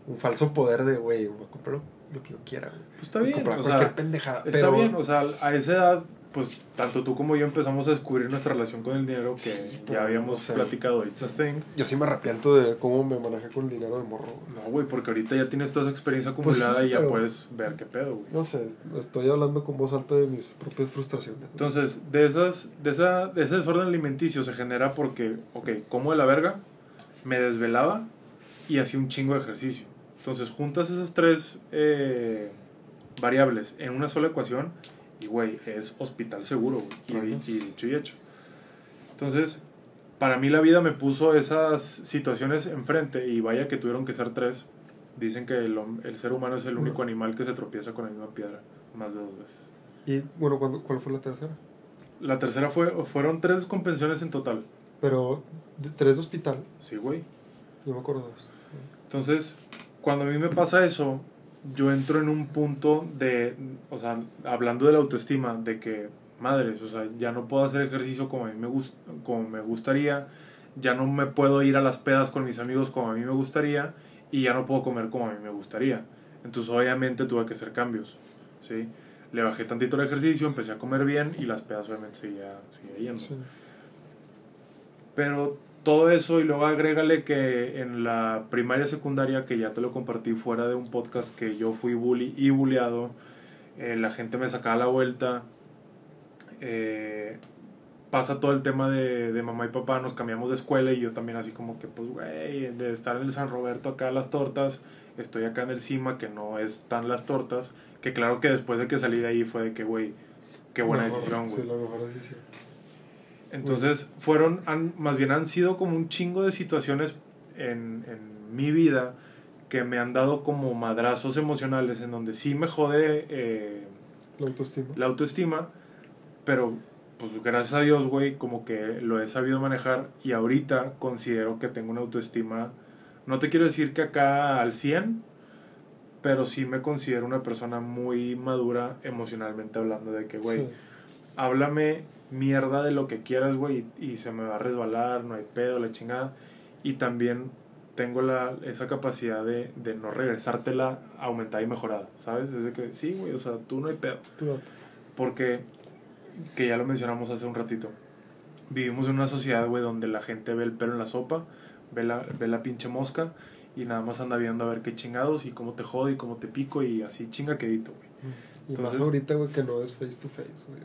A: un falso poder de, güey, voy a comprar lo, lo que yo quiera, güey.
B: Pues está
A: Voy
B: bien,
A: comprar
B: o
A: cualquier
B: sea,
A: pendejada.
B: está
A: pero,
B: bien, o sea, a esa edad, pues tanto tú como yo empezamos a descubrir nuestra relación con el dinero que
A: Sí,
B: ya habíamos platicado, it's a thing.
A: Yo sí me arrepiento de cómo me manejé con el dinero de morro.
B: No, güey, porque ahorita ya tienes toda esa experiencia
A: Pues sí,
B: acumulada y ya puedes ver qué pedo, güey.
A: No sé, estoy hablando con voz alta de mis propias frustraciones.
B: Entonces, de, esas, de, esa, de ese desorden alimenticio se genera porque, ok, como de la verga, me desvelaba y hacía un chingo de ejercicio. Entonces, juntas esas tres eh, variables en una sola ecuación y, güey, es hospital seguro, güey. Y, y dicho y hecho. Entonces, para mí la vida me puso esas situaciones enfrente y vaya que tuvieron que ser tres. Dicen que el, el ser humano es el único animal que se tropieza con la misma piedra más de dos veces.
A: Y bueno, ¿cuándo- ¿cuál fue la tercera?
B: La tercera fue, fueron tres descompensaciones en total.
A: Pero tres de hospital,
B: Sí, güey.
A: yo me acuerdo de eso.
B: Entonces, cuando a mí me pasa eso, yo entro en un punto de, o sea, hablando de la autoestima, de que, madres, o sea, ya no puedo hacer ejercicio como a mí me, gust como me gustaría, ya no me puedo ir a las pedas con mis amigos como a mí me gustaría, y ya no puedo comer como a mí me gustaría. Entonces, obviamente, tuve que hacer cambios, ¿sí? Le bajé tantito el ejercicio, empecé a comer bien, y las pedas obviamente seguía, seguía yendo.
A: Sí.
B: Pero todo eso y luego agrégale que en la primaria secundaria, que ya te lo compartí fuera de un podcast que yo fui bully y bulleado, eh, la gente me sacaba la vuelta. eh, pasa todo el tema de, de mamá y papá, nos cambiamos de escuela y yo también así como que, pues, güey, de estar en el San Roberto acá las tortas, estoy acá en el CIMA que no es tan las tortas, que claro que después de que salí de ahí fue de que, güey, qué buena
A: Mejor,
B: decisión, güey.
A: Sí, la mejor decisión.
B: Entonces, fueron, han, más bien han sido como un chingo de situaciones en, en mi vida que me han dado como madrazos emocionales en donde sí me jode eh,
A: La autoestima.
B: la autoestima, pero pues gracias a Dios, güey, como que lo he sabido manejar y ahorita considero que tengo una autoestima, no te quiero decir que acá al 100, pero sí me considero una persona muy madura emocionalmente hablando de que, güey,
A: Sí.
B: háblame mierda de lo que quieras, güey, y, y se me va a resbalar, no hay pedo, la chingada. Y también tengo la, esa capacidad de, de no regresártela aumentada y mejorada, ¿sabes? Es de que, sí, güey, o sea, tú no hay pedo. Porque, que ya lo mencionamos hace un ratito, vivimos en una sociedad, güey, donde la gente ve el pelo en la sopa, ve la, ve la pinche mosca y nada más anda viendo a ver qué chingados y cómo te jode y cómo te pico y así chinga quedito, güey.
A: Y
B: Entonces-
A: más ahorita, güey, que no es face to face, güey.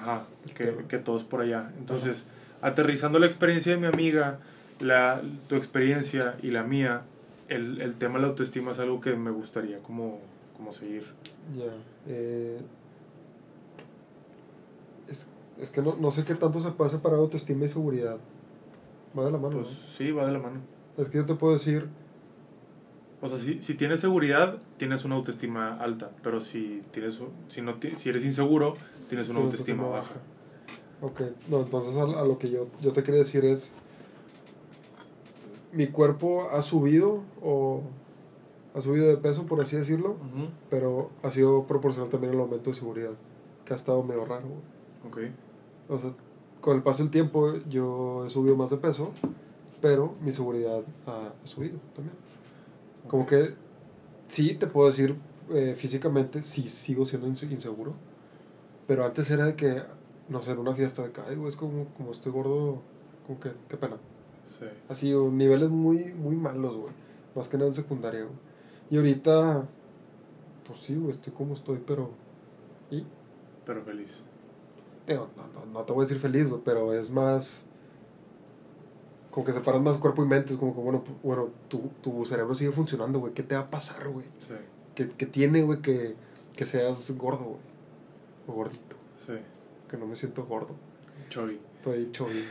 B: Ajá, que, que todos por allá. Entonces, aterrizando la experiencia de mi amiga, la, tu experiencia y la mía, el, el tema de la autoestima es algo que me gustaría como, como seguir.
A: Ya. Eh, es, es que no, no sé qué tanto se puede separar autoestima y seguridad. Va de la mano,
B: Pues sí, va de la mano.
A: ¿no? Es que yo te puedo decir,
B: O sea, si, si tienes seguridad, tienes una autoestima alta. Pero si, tienes, si, no, si eres inseguro, tienes una
A: Tu
B: autoestima baja.
A: Ok, no, entonces a, a lo que yo, yo te quería decir es, mi cuerpo ha subido o ha subido de peso, por así decirlo,
B: Ujú,
A: pero ha sido proporcional también al aumento de seguridad, que ha estado medio raro. güey.
B: Ok.
A: O sea, con el paso del tiempo yo he subido más de peso, pero mi seguridad ha subido también. Como que sí, te puedo decir eh, físicamente, sí sigo siendo inse- inseguro. Pero antes era de que, no sé, en una fiesta de que, ay, güey, es como, como estoy gordo, como que, qué pena.
B: Sí.
A: Así, o niveles muy, muy malos, güey. Más que nada en secundaria, güey. Y ahorita, pues sí, güey, estoy como estoy, pero. ¿Y?
B: Pero feliz.
A: Digo, no, no, no te voy a decir feliz, güey, pero es más. Como que separas más cuerpo y mente. Es como que, bueno, bueno tu, tu cerebro sigue funcionando, güey. ¿Qué te va a pasar, güey?
B: Sí.
A: ¿Qué, qué tiene, güey, que, que seas gordo, güey? O gordito.
B: Sí.
A: Que no me siento gordo.
B: Chovy.
A: Estoy chovy.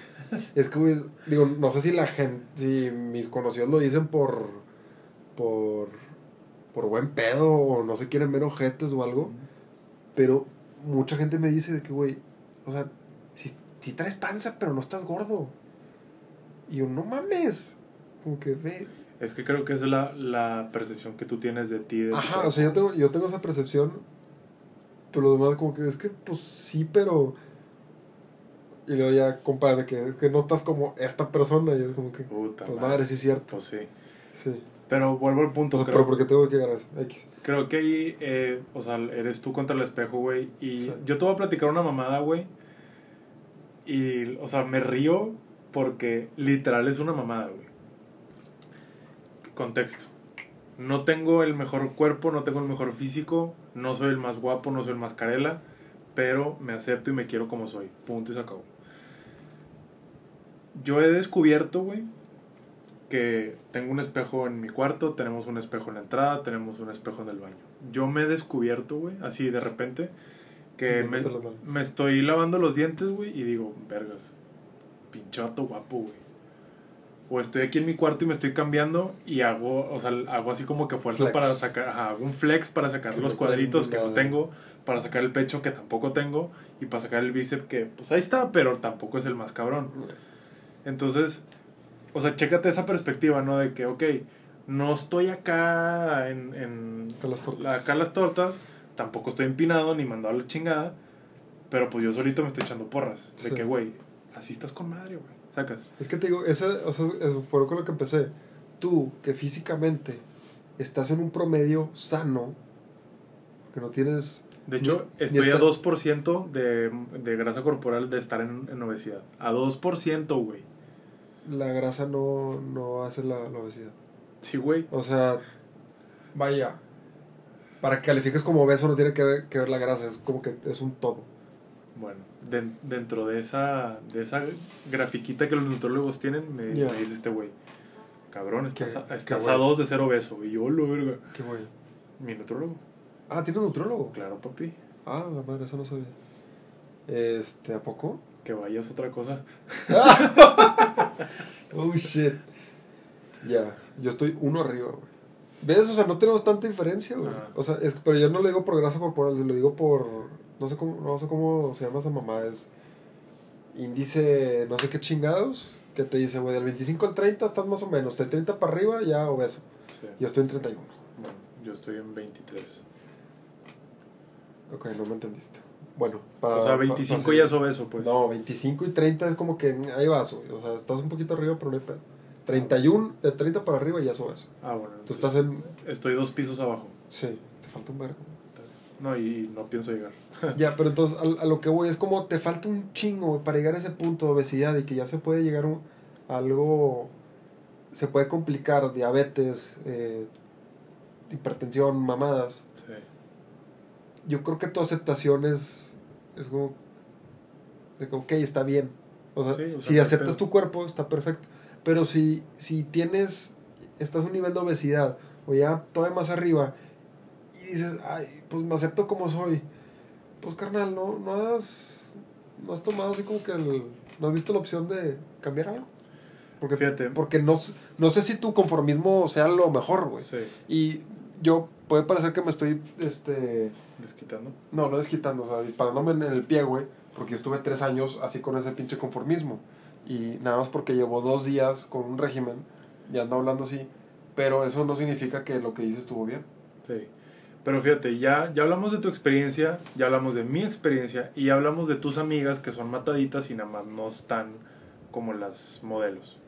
A: es que, güey, digo, no sé si la gente, si mis conocidos lo dicen por. por. por buen pedo o no se quieren ver ojetes o algo. Pero mucha gente me dice de que, güey, o sea, si, si traes panza, pero no estás gordo. Y yo, no mames. Como que ve.
B: Es que creo que esa es la, la percepción que tú tienes de ti. de
A: Ajá, o sea, yo tengo, yo tengo esa percepción. Pero los demás, como que es que, pues sí, pero. Y luego ya, compadre, que es que no estás como esta persona. Y es como que,
B: Puta
A: pues
B: madre.
A: madre, sí es cierto.
B: Pues sí.
A: Sí.
B: Pero vuelvo al punto.
A: O sea,
B: creo,
A: pero porque tengo que llegar a eso. X.
B: creo que ahí, eh, o sea, eres tú contra el espejo, güey. Y
A: Sí.
B: yo te voy a platicar una mamada, güey. Y, o sea, me río porque literal es una mamada, güey. Contexto. No tengo el mejor cuerpo, no tengo el mejor físico, no soy el más guapo, no soy el más carela, pero me acepto y me quiero como soy. Punto y se acabó. Yo he descubierto, güey, que tengo un espejo en mi cuarto, tenemos un espejo en la entrada, tenemos un espejo en el baño. Yo me he descubierto, güey, así de repente, que me, me estoy lavando los dientes, güey, y digo, vergas, pinche vato guapo, güey. O estoy aquí en mi cuarto y me estoy cambiando y hago, o sea, hago así como que fuerza
A: Flex.
B: para sacar, ajá, hago un flex para sacar
A: Que
B: los cuadritos que no tengo, para sacar el pecho que tampoco tengo y para sacar el bíceps que, pues ahí está, pero tampoco es el más cabrón. Entonces, o sea, chécate esa perspectiva, ¿no? De que, ok, no estoy acá en, en
A: Acá las tortas.
B: acá las tortas, tampoco estoy empinado ni mandado a la chingada, pero pues yo solito me estoy echando porras. De que, güey, así estás con madre, güey. Sacas.
A: Es que te digo, ese, o sea, eso fue con lo que empecé. Tú, que físicamente estás en un promedio sano, que no tienes...
B: De hecho,
A: Ni- ni
B: estoy
A: está-
B: a 2% de, de grasa corporal de estar en, en obesidad. A 2%, güey.
A: La grasa no, no hace la, la obesidad.
B: Sí, güey.
A: O sea, vaya, para que califiques como obeso no tiene que ver, que ver la grasa, es como que es un todo.
B: Bueno, den- dentro de esa, de esa grafiquita que los nutrólogos tienen, me, dice este güey. Cabrón, estás,
A: Qué-
B: a,
A: qué
B: estás a dos de ser obeso. Y yo, lo verga.
A: Qué güey.
B: Mi nutrólogo.
A: Ah, ¿tienes nutrólogo?
B: Claro, papi.
A: Ah, la madre, eso no sabía. Este, ¿a poco?
B: Que vayas otra cosa.
A: Oh, shit. Ya, yo estoy uno arriba, güey. ¿Ves? O sea, no tenemos tanta diferencia, güey. O sea, es, pero yo no lo digo por grasa corporal, lo digo por... No sé cómo, no sé cómo se llama esa mamá, es... Índice, no sé qué chingados, que te dice, güey, del 25 al 30 estás más o menos, del 30 para arriba ya obeso.
B: Sí.
A: Yo estoy en 31.
B: Bueno, yo estoy en 23.
A: Ok, no me entendiste. Bueno, para...
B: o sea,
A: pa-
B: 25
A: para
B: ya es obeso, pues.
A: No, 25 y 30 es como que ahí vas, güey. O sea, estás un poquito arriba, pero no hay pedo. 31, de 30 para arriba ya es obeso.
B: Ah, bueno.
A: Tú estás en...
B: Estoy dos pisos abajo.
A: Sí, te falta un vergo.
B: No, y no pienso llegar.
A: Ya, pero entonces a, a lo que voy es como te falta un chingo para llegar a ese punto de obesidad y que ya se puede llegar un- a algo, se puede complicar, diabetes, eh, hipertensión, mamadas.
B: Sí.
A: Yo creo que tu aceptación es, es como, de que, ok, está bien. O sea,
B: Sí, o sea,
A: si aceptas tu cuerpo, está perfecto. Pero si, si tienes, estás a un nivel de obesidad o ya todavía más arriba y dices, ay, pues me acepto como soy. Pues carnal, no, no has, no has tomado así como que el, no has visto la opción de cambiar algo. Porque,
B: Fíjate.
A: porque no, no sé si tu conformismo sea lo mejor, güey.
B: Sí,
A: Y yo, puede parecer que me estoy, este...
B: desquitando.
A: No, no desquitando, o sea, disparándome en el pie, güey. Porque yo estuve tres años así con ese pinche conformismo. Y nada más porque llevo dos días con un régimen, ya ando hablando así. Pero eso no significa que lo que hice estuvo bien.
B: Sí. Pero fíjate, ya, ya hablamos de tu experiencia, ya hablamos de mi experiencia y ya hablamos de tus amigas que son mataditas y nada más no están como las modelos.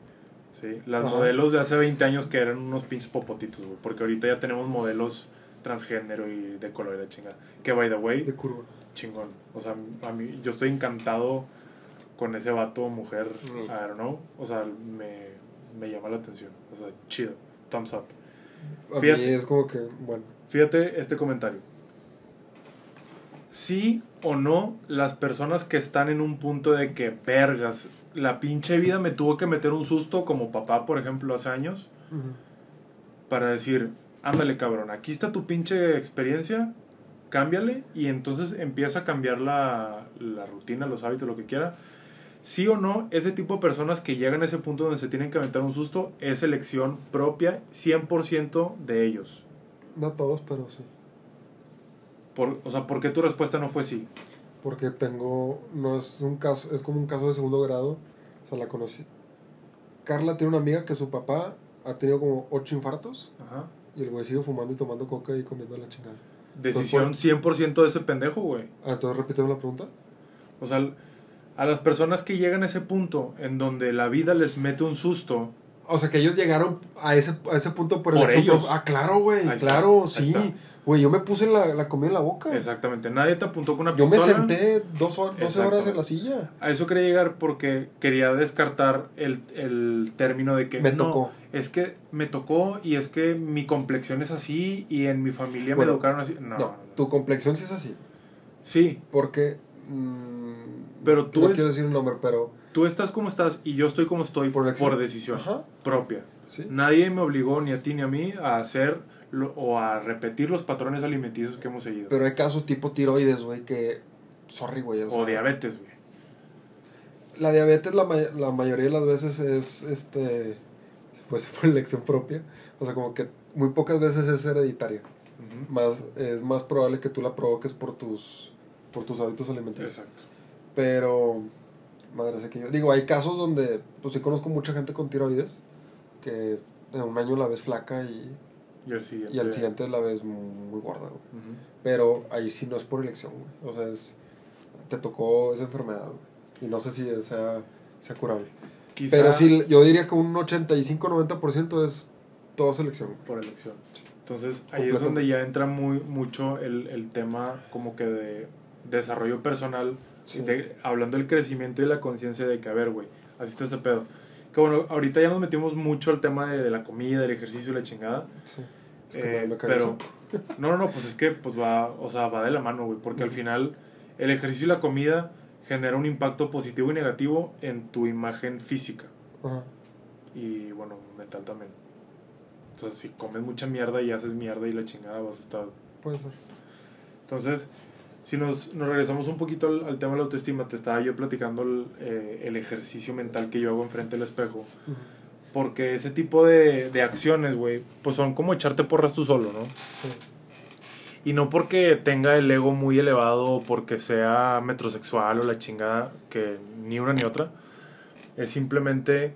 B: ¿sí? Las
A: Ajá.
B: modelos de hace 20 años que eran unos pinches popotitos, güey. Porque ahorita ya tenemos modelos transgénero y de color y la chingada. Que by the way,
A: De curva.
B: chingón. O sea, a mí, yo estoy encantado con ese vato mujer,
A: Mm.
B: I don't know. O sea, me, me llama la atención. O sea, chido. Thumbs up.
A: A
B: Fíjate.
A: mí es como que, bueno.
B: Fíjate este comentario. Sí o no, las personas que están en un punto de que, vergas, la pinche vida me tuvo que meter un susto, como papá, por ejemplo, hace años, para decir, ándale cabrón, aquí está tu pinche experiencia, cámbiale y entonces empieza a cambiar la, la rutina, los hábitos, lo que quiera. Sí o no, ese tipo de personas que llegan a ese punto donde se tienen que meter un susto es elección propia 100% de ellos.
A: No todos, pero sí.
B: Por, o sea, ¿por qué tu respuesta no fue sí?
A: Porque tengo, no es un caso, es como un caso de segundo grado. O sea, la conocí. Carla tiene una amiga que su papá ha tenido como ocho infartos.
B: Ajá.
A: Y el güey sigue fumando y tomando coca y comiendo la chingada.
B: Decisión 100% de ese pendejo, güey.
A: Ah, entonces repíteme la pregunta.
B: O sea, a las personas que llegan a ese punto en donde la vida les mete un susto,
A: O sea, que ellos llegaron a ese, a ese punto por,
B: Por
A: elección
B: ellos.
A: Ah, claro, güey.
B: Está,
A: Claro, sí. Güey, yo me puse la, la comida en la boca.
B: exactamente, nadie te apuntó con una
A: Yo me
B: pistola.
A: senté dos hor- 12
B: Exacto.
A: horas en la silla.
B: A eso quería llegar porque quería descartar el, el término de que
A: Me
B: no,
A: tocó.
B: es que me tocó y es que mi complexión es así y en mi familia
A: Bueno,
B: me educaron así. No,
A: tu complexión sí es así.
B: Sí,
A: Porque. mm,
B: Pero tú
A: No
B: es-
A: quiero decir el nombre, pero.
B: Tú estás como estás y yo estoy como estoy
A: Por
B: por, decisión
A: Ajá.
B: propia.
A: Sí.
B: Nadie me obligó ni a ti ni a mí a hacer lo- o a repetir los patrones alimenticios que hemos seguido.
A: Pero hay casos tipo tiroides, güey, que. Sorry, güey.
B: o
A: sea,
B: diabetes, güey.
A: La diabetes, la, may- la mayoría de las veces es. este Pues por elección propia. O sea, como que muy pocas veces es hereditaria. Más, es más probable que tú la provoques por tus, por tus hábitos alimenticios.
B: Exacto.
A: Pero, madre sé que yo. Digo, hay casos donde, pues sí conozco mucha gente con tiroides, que en un año la ves flaca y,
B: Y al siguiente.
A: y al siguiente la ves muy, gorda, güey. Pero ahí sí no es por elección, güey. O sea, es, te tocó esa enfermedad, güey. Y no sé si sea, sea curable.
B: Quizá
A: Pero sí, yo diría que un 85-90% es todo selección.
B: por elección. Entonces ahí es donde ya entra muy mucho el, el tema como que de desarrollo personal,
A: Sí.
B: de- hablando del crecimiento y la conciencia de que, a ver, güey, así está ese pedo. Que bueno, ahorita ya nos metimos mucho al tema de, de la comida, del ejercicio y la chingada.
A: Sí. Es que
B: Eh, pero no, no, no, pues es que pues va, o sea, va de la mano, güey, porque al final el ejercicio y la comida genera un impacto positivo y negativo en tu imagen física
A: Ajá.
B: y bueno, mental también. Entonces, si comes mucha mierda y haces mierda y la chingada vas a estar.
A: Puede ser.
B: Entonces, si nos, nos regresamos un poquito al, al tema de la autoestima, te estaba yo platicando el, eh, el ejercicio mental que yo hago enfrente del espejo.
A: Ujú.
B: Porque ese tipo de, de acciones, güey, pues son como echarte porras tú solo, ¿no?
A: Sí.
B: Y no porque tenga el ego muy elevado o porque sea metrosexual o la chingada, que ni una ni otra. Es simplemente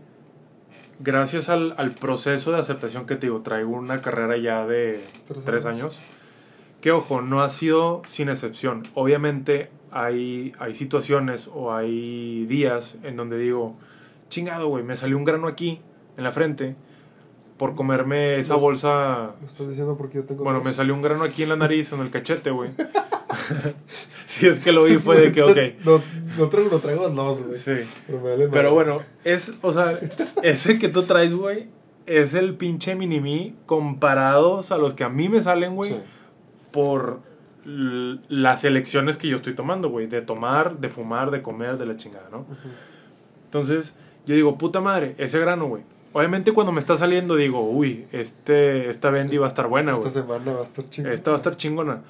B: gracias al, al proceso de aceptación que te digo. Traigo una carrera ya de
A: Tres
B: tres
A: años.
B: años. Que ojo, no ha sido sin excepción. Obviamente hay, hay situaciones o hay días en donde digo, chingado, güey, me salió un grano aquí, en la frente, por comerme esa bolsa
A: Lo estás diciendo porque yo tengo.
B: bueno,
A: dos.
B: me salió un grano aquí en la nariz, en el cachete, güey. si es que lo vi fue de que, ok.
A: No, no traigo, no traigo dos, güey.
B: Sí.
A: Pero, me vale
B: Pero bueno, es, o sea, ese que tú traes, güey, es el pinche mini-me comparados a los que a mí me salen, güey,
A: Sí.
B: Por las elecciones que yo estoy tomando, güey, de tomar, de fumar, de comer, de la chingada, ¿no?
A: Ujú.
B: Entonces, yo digo, puta madre, ese grano, güey. Obviamente cuando me está saliendo digo, uy, este, esta Bendy va a estar buena, güey.
A: Esta semana va a estar chingón.
B: Esta va a estar chingona.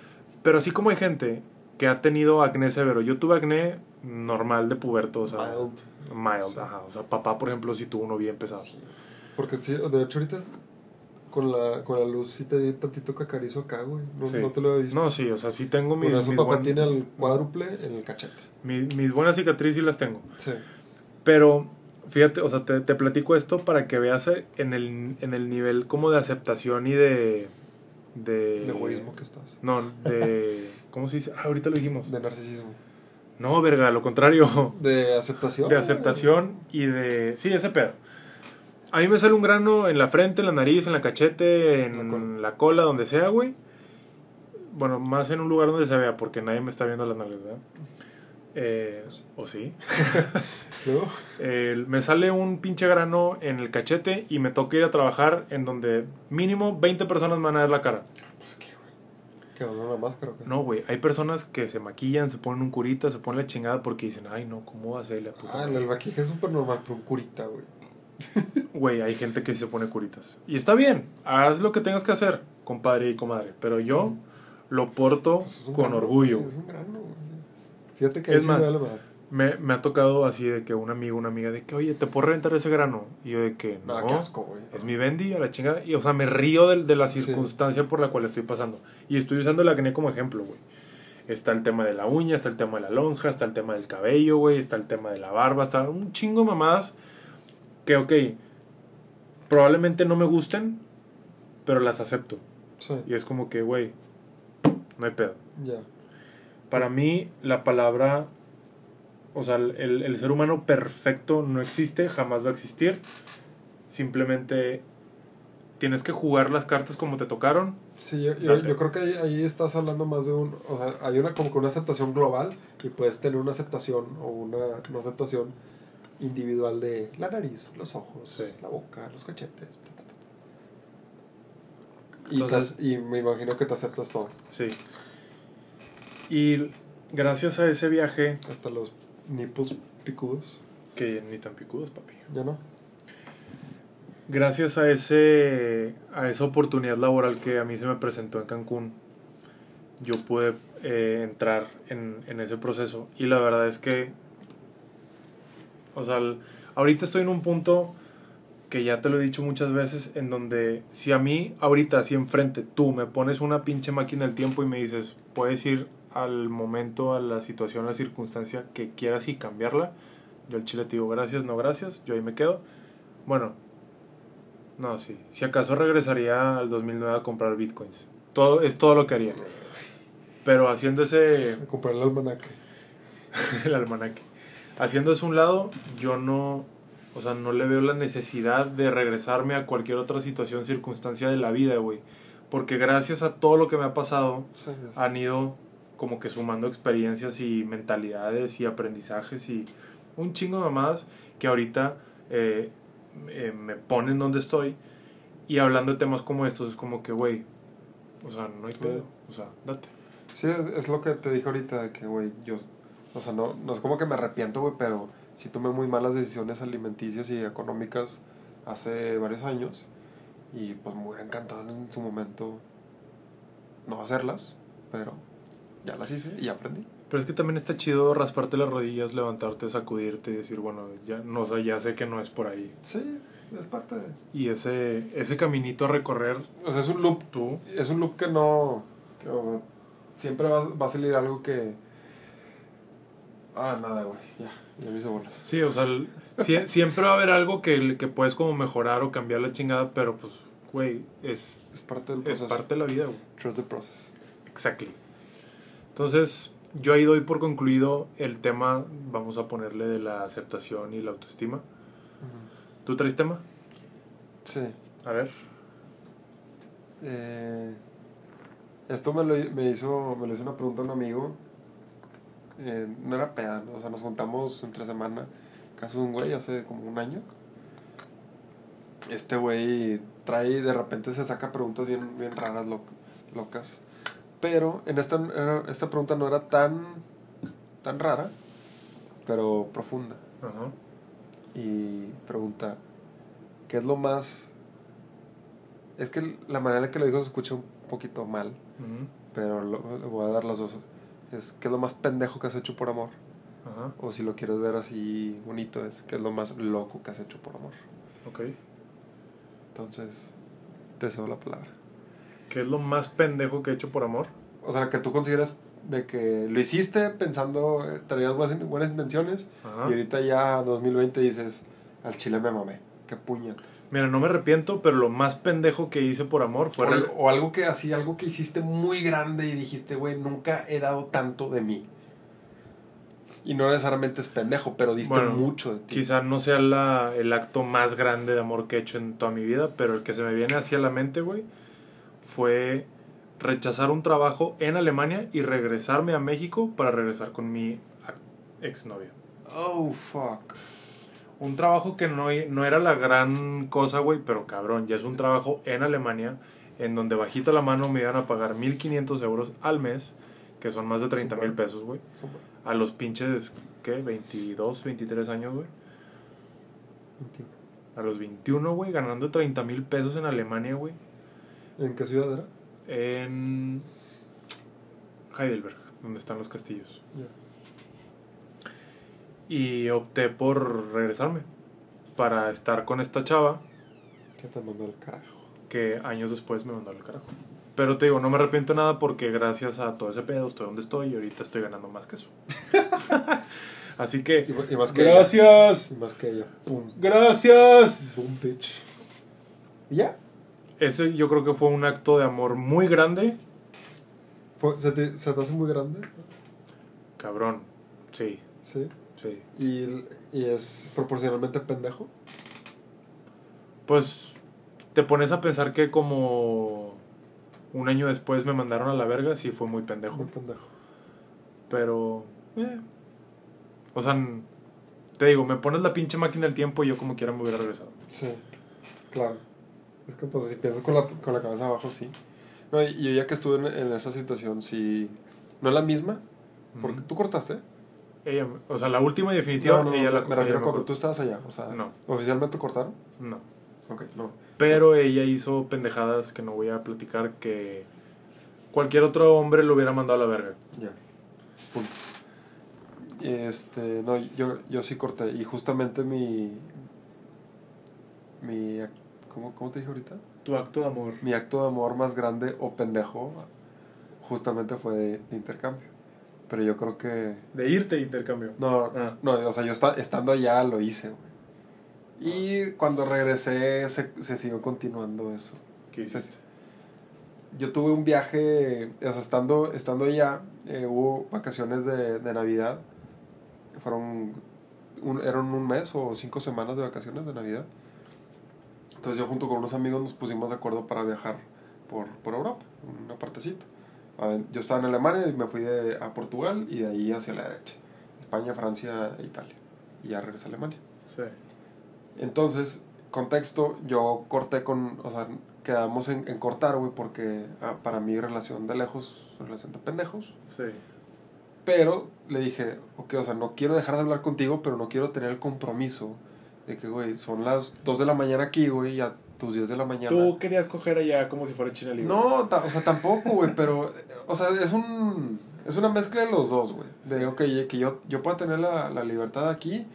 B: Pero así como hay gente que ha tenido acné severo. Yo tuve acné normal de puberto, o sea,
A: Mild.
B: mild, ajá. O sea, papá, por ejemplo, sí tuvo uno bien pesado.
A: Sí. Porque sí, de hecho ahorita con la, con la luz sí te di tantito cacarizo acá, güey. No,
B: Sí.
A: no te lo he visto.
B: No, sí, o sea, sí tengo mis,
A: Por eso
B: mis,
A: papá
B: buen-
A: tiene el cuádruple en el cachete.
B: mi- mis buenas cicatrices sí las tengo.
A: Sí.
B: Pero, fíjate, o sea, te, te platico esto para que veas eh, en el, en el nivel como de aceptación y de... De,
A: De egoísmo que estás.
B: No, de... ¿Cómo se dice? Ah, ahorita lo dijimos.
A: De narcisismo.
B: No, verga, lo contrario.
A: De aceptación.
B: De aceptación y de... Sí, ese pedo. A mí me sale un grano en la frente, en la nariz, en la cachete, en
A: La cola.
B: la cola, donde sea, güey. Bueno, más en un lugar donde se vea, porque nadie me está viendo las nalgas, ¿verdad? Eh, ¿O sí? El- me sale un pinche grano en el cachete y me toca ir a trabajar en donde mínimo 20 personas me van a ver la cara.
A: pues qué, güey. Que van una máscara, o qué?
B: No, güey, hay personas que se maquillan, se ponen un curita, se ponen la chingada porque dicen, ay, no, ¿cómo va a ser la puta?
A: Ah, el,
B: madre?".
A: el maquillaje es súper normal, pero un curita, güey.
B: Güey, hay gente que se pone curitas. Y está bien, haz lo que tengas que hacer, compadre y comadre. Pero yo lo porto
A: Pues
B: con
A: grano,
B: orgullo.
A: Es un grano, güey. Fíjate que
B: Es más,
A: me.
B: Me, ha tocado así de que un amigo, una amiga, de que, oye, ¿te puedo reventar ese grano? Y yo de que, no,
A: asco, güey.
B: es mi bendy a la chingada. Y, o sea, me río de, de la
A: Sí.
B: circunstancia por la cual estoy pasando. Y estoy usando el acné como ejemplo, güey. Está el tema de la uña, está el tema de la lonja, está el tema del cabello, güey, está el tema de la barba, está un chingo de mamadas que, ok, probablemente no me gusten, pero las acepto.
A: Sí,
B: Y es como que, güey, no hay pedo.
A: ya.
B: Para mí, la palabra, o sea, el, el ser humano perfecto no existe, jamás va a existir. Simplemente tienes que jugar las cartas como te tocaron.
A: Sí, yo, yo creo que ahí, ahí estás hablando más de un... O sea, hay una como que una aceptación global y puedes tener una aceptación o una no aceptación individual de la nariz, los ojos,
B: Sí.
A: la boca, los cachetes. ta, ta, ta. Y,
B: Entonces-
A: te- y me imagino que te aceptas todo,
B: Sí. Y gracias a ese viaje,
A: hasta los nipples picudos,
B: que ni tan picudos, papi.
A: ¿ya no?
B: Gracias a ese a esa oportunidad laboral que a mí se me presentó en Cancún, yo pude eh, entrar en, en ese proceso. Y la verdad es que, o sea, el- ahorita estoy en un punto que ya te lo he dicho muchas veces, en donde si a mí ahorita, si enfrente tú me pones una pinche máquina del tiempo y me dices, puedes ir al momento, a la situación, a la circunstancia que quieras y cambiarla, yo al chile te digo gracias, no gracias, yo ahí me quedo. Bueno, no, sí. Si acaso regresaría al 2009 a comprar bitcoins. Todo, es todo lo que haría. Pero haciendo ese...
A: A comprar el almanaque.
B: el almanaque. Haciendo eso a un lado, yo no... O sea, no le veo la necesidad de regresarme a cualquier otra situación, circunstancia de la vida, güey. Porque gracias a todo lo que me ha pasado,
A: Sí,
B: han ido como que sumando experiencias y mentalidades y aprendizajes y un chingo de mamadas que ahorita eh, eh, me ponen donde estoy y hablando de temas como estos es como que, güey, o sea, no hay pedo, o sea, date.
A: Sí, es, es lo que te dije ahorita, que, güey, yo, o sea, no, no es como que me arrepiento, güey, pero sí tomé muy malas decisiones alimenticias y económicas hace varios años y pues me hubiera encantado en su momento no hacerlas, pero ya las hice y aprendí.
B: Pero es que también está chido rasparte las rodillas, levantarte, sacudirte y decir, bueno, ya, no, o sea, ya sé que no es por ahí.
A: Sí, es parte de...
B: Y ese, ese caminito a recorrer,
A: O sea, es un loop,
B: tú,
A: es un loop que no... que, o sea, siempre va, va a salir algo que... Ah, nada, güey, ya, ya me hice bolas.
B: Sí, o sea, el- sie- siempre va a haber algo que, que puedes como mejorar o cambiar la chingada, pero pues, güey, es,
A: Es parte del
B: es
A: proceso.
B: parte de la vida, güey.
A: Trust the process.
B: Exactly. Entonces, yo ahí doy por concluido el tema, vamos a ponerle de la aceptación y la autoestima. ¿Tú traes tema?
A: Sí.
B: A ver.
A: Eh, esto me lo, me hizo me lo hizo una pregunta un amigo. Eh, no era peda, ¿no? o sea, nos juntamos entre semana. Caso de un güey hace como un año. Este güey trae, de repente se saca preguntas bien, bien raras, lo- locas. Pero en esta, esta pregunta no era tan, tan rara, pero profunda. Y pregunta, ¿qué es lo más... Es que la manera en que lo dijo se escucha un poquito mal pero lo, le voy a dar las dos. Es qué es lo más pendejo que has hecho por amor.
B: Ajá.
A: O si lo quieres ver así bonito, es qué es lo más loco que has hecho por amor.
B: Ok.
A: Entonces, te cedo la palabra.
B: ¿Qué es lo más pendejo que he hecho por amor?
A: O sea, que tú consideras de que lo hiciste pensando, eh, traías buenas, buenas intenciones
B: Ajá.
A: y ahorita ya 2020 dices, al chile me mamé. Qué puñetas.
B: Mira, no me arrepiento, pero lo más pendejo que hice por amor fue...
A: O, algo que así, algo que hiciste muy grande y dijiste, güey, nunca he dado tanto de mí. Y no necesariamente es pendejo, pero diste
B: Bueno,
A: mucho de ti.
B: Quizá no sea la, el acto más grande de amor que he hecho en toda mi vida, pero el que se me viene hacia la mente, güey, fue rechazar un trabajo en Alemania y regresarme a México para regresar con mi exnovia.
A: Oh, fuck.
B: Un trabajo que no, no era la gran cosa, güey, pero cabrón, ya es un trabajo en Alemania en donde bajita la mano me iban a pagar 1.500 euros al mes, que son más de 30 mil pesos, güey. A los pinches, ¿qué? 22, 23 años, güey. A los 21, güey, ganando 30 mil pesos en Alemania, güey.
A: ¿En qué ciudad era?
B: En Heidelberg, donde están los castillos. Y opté por regresarme para estar con esta chava
A: ¿Qué te mandó el carajo?
B: que años después me mandó al carajo. Pero te digo, no me arrepiento nada porque gracias a todo ese pedo estoy donde estoy y ahorita estoy ganando más que eso. Así que...
A: Y, y más que ella.
B: Gracias.
A: Y más que ella. Pum.
B: Gracias.
A: Boom, bitch. ¿Y ya?
B: Ese yo creo que fue un acto de amor muy grande.
A: Fue- ¿se, te, ¿Se te hace muy grande?
B: Cabrón. Sí,
A: Sí.
B: Sí.
A: ¿Y, y es proporcionalmente pendejo?
B: Pues te pones a pensar que como un año después me mandaron a la verga, sí fue muy pendejo.
A: Muy pendejo.
B: Pero... eh. O sea, te digo, me pones la pinche máquina del tiempo y yo como quiera me hubiera regresado.
A: Sí, claro. Es que pues si piensas con la, con la cabeza abajo, sí. No, y, yo ya que estuve en, en esa situación, sí... ¿No es la misma? Porque tú cortaste.
B: Ella, me- o sea, la última y definitiva,
A: No, no,
B: ella
A: me,
B: la
A: me refiero
B: ella
A: a tú estabas allá. O sea,
B: No.
A: ¿oficialmente cortaron?
B: No.
A: Ok, no.
B: Pero ella hizo pendejadas que no voy a platicar que cualquier otro hombre lo hubiera mandado a la verga.
A: Ya. Punto. Este, no, yo, yo sí corté. Y justamente mi. Mi. ¿Cómo, cómo te dije ahorita?
B: Tu acto de amor.
A: Mi acto de amor más grande o pendejo, justamente fue de, de intercambio. Pero yo creo que.
B: De irte de intercambio.
A: No,
B: Ah.
A: no, o sea, yo esta- estando allá lo hice, güey. Y cuando regresé se, se siguió continuando eso.
B: ¿Qué hiciste?
A: Yo tuve un viaje, o sea, estando, estando allá, eh, hubo vacaciones de, de Navidad. Fueron, un, eran un mes o cinco semanas de vacaciones de Navidad. Entonces yo junto con unos amigos nos pusimos de acuerdo para viajar por, por Europa, una partecita. Yo estaba en Alemania y me fui de, a Portugal y de ahí hacia la derecha. España, Francia e Italia. Y ya regresé a Alemania.
B: Sí.
A: Entonces, contexto, yo corté con, o sea, quedamos en, en cortar, güey, porque ah, para mí relación de lejos, relación de pendejos.
B: Sí.
A: Pero le dije, ok, o sea, no quiero dejar de hablar contigo, pero no quiero tener el compromiso de que, güey, son las 2 de la mañana aquí, güey, y a tus 10 de la mañana.
B: Tú querías coger allá como si fuera China libre.
A: No, o sea, tampoco, güey, pero, o sea, es un, es una mezcla de los dos, güey. De, ok, que yo, yo pueda tener la, la libertad aquí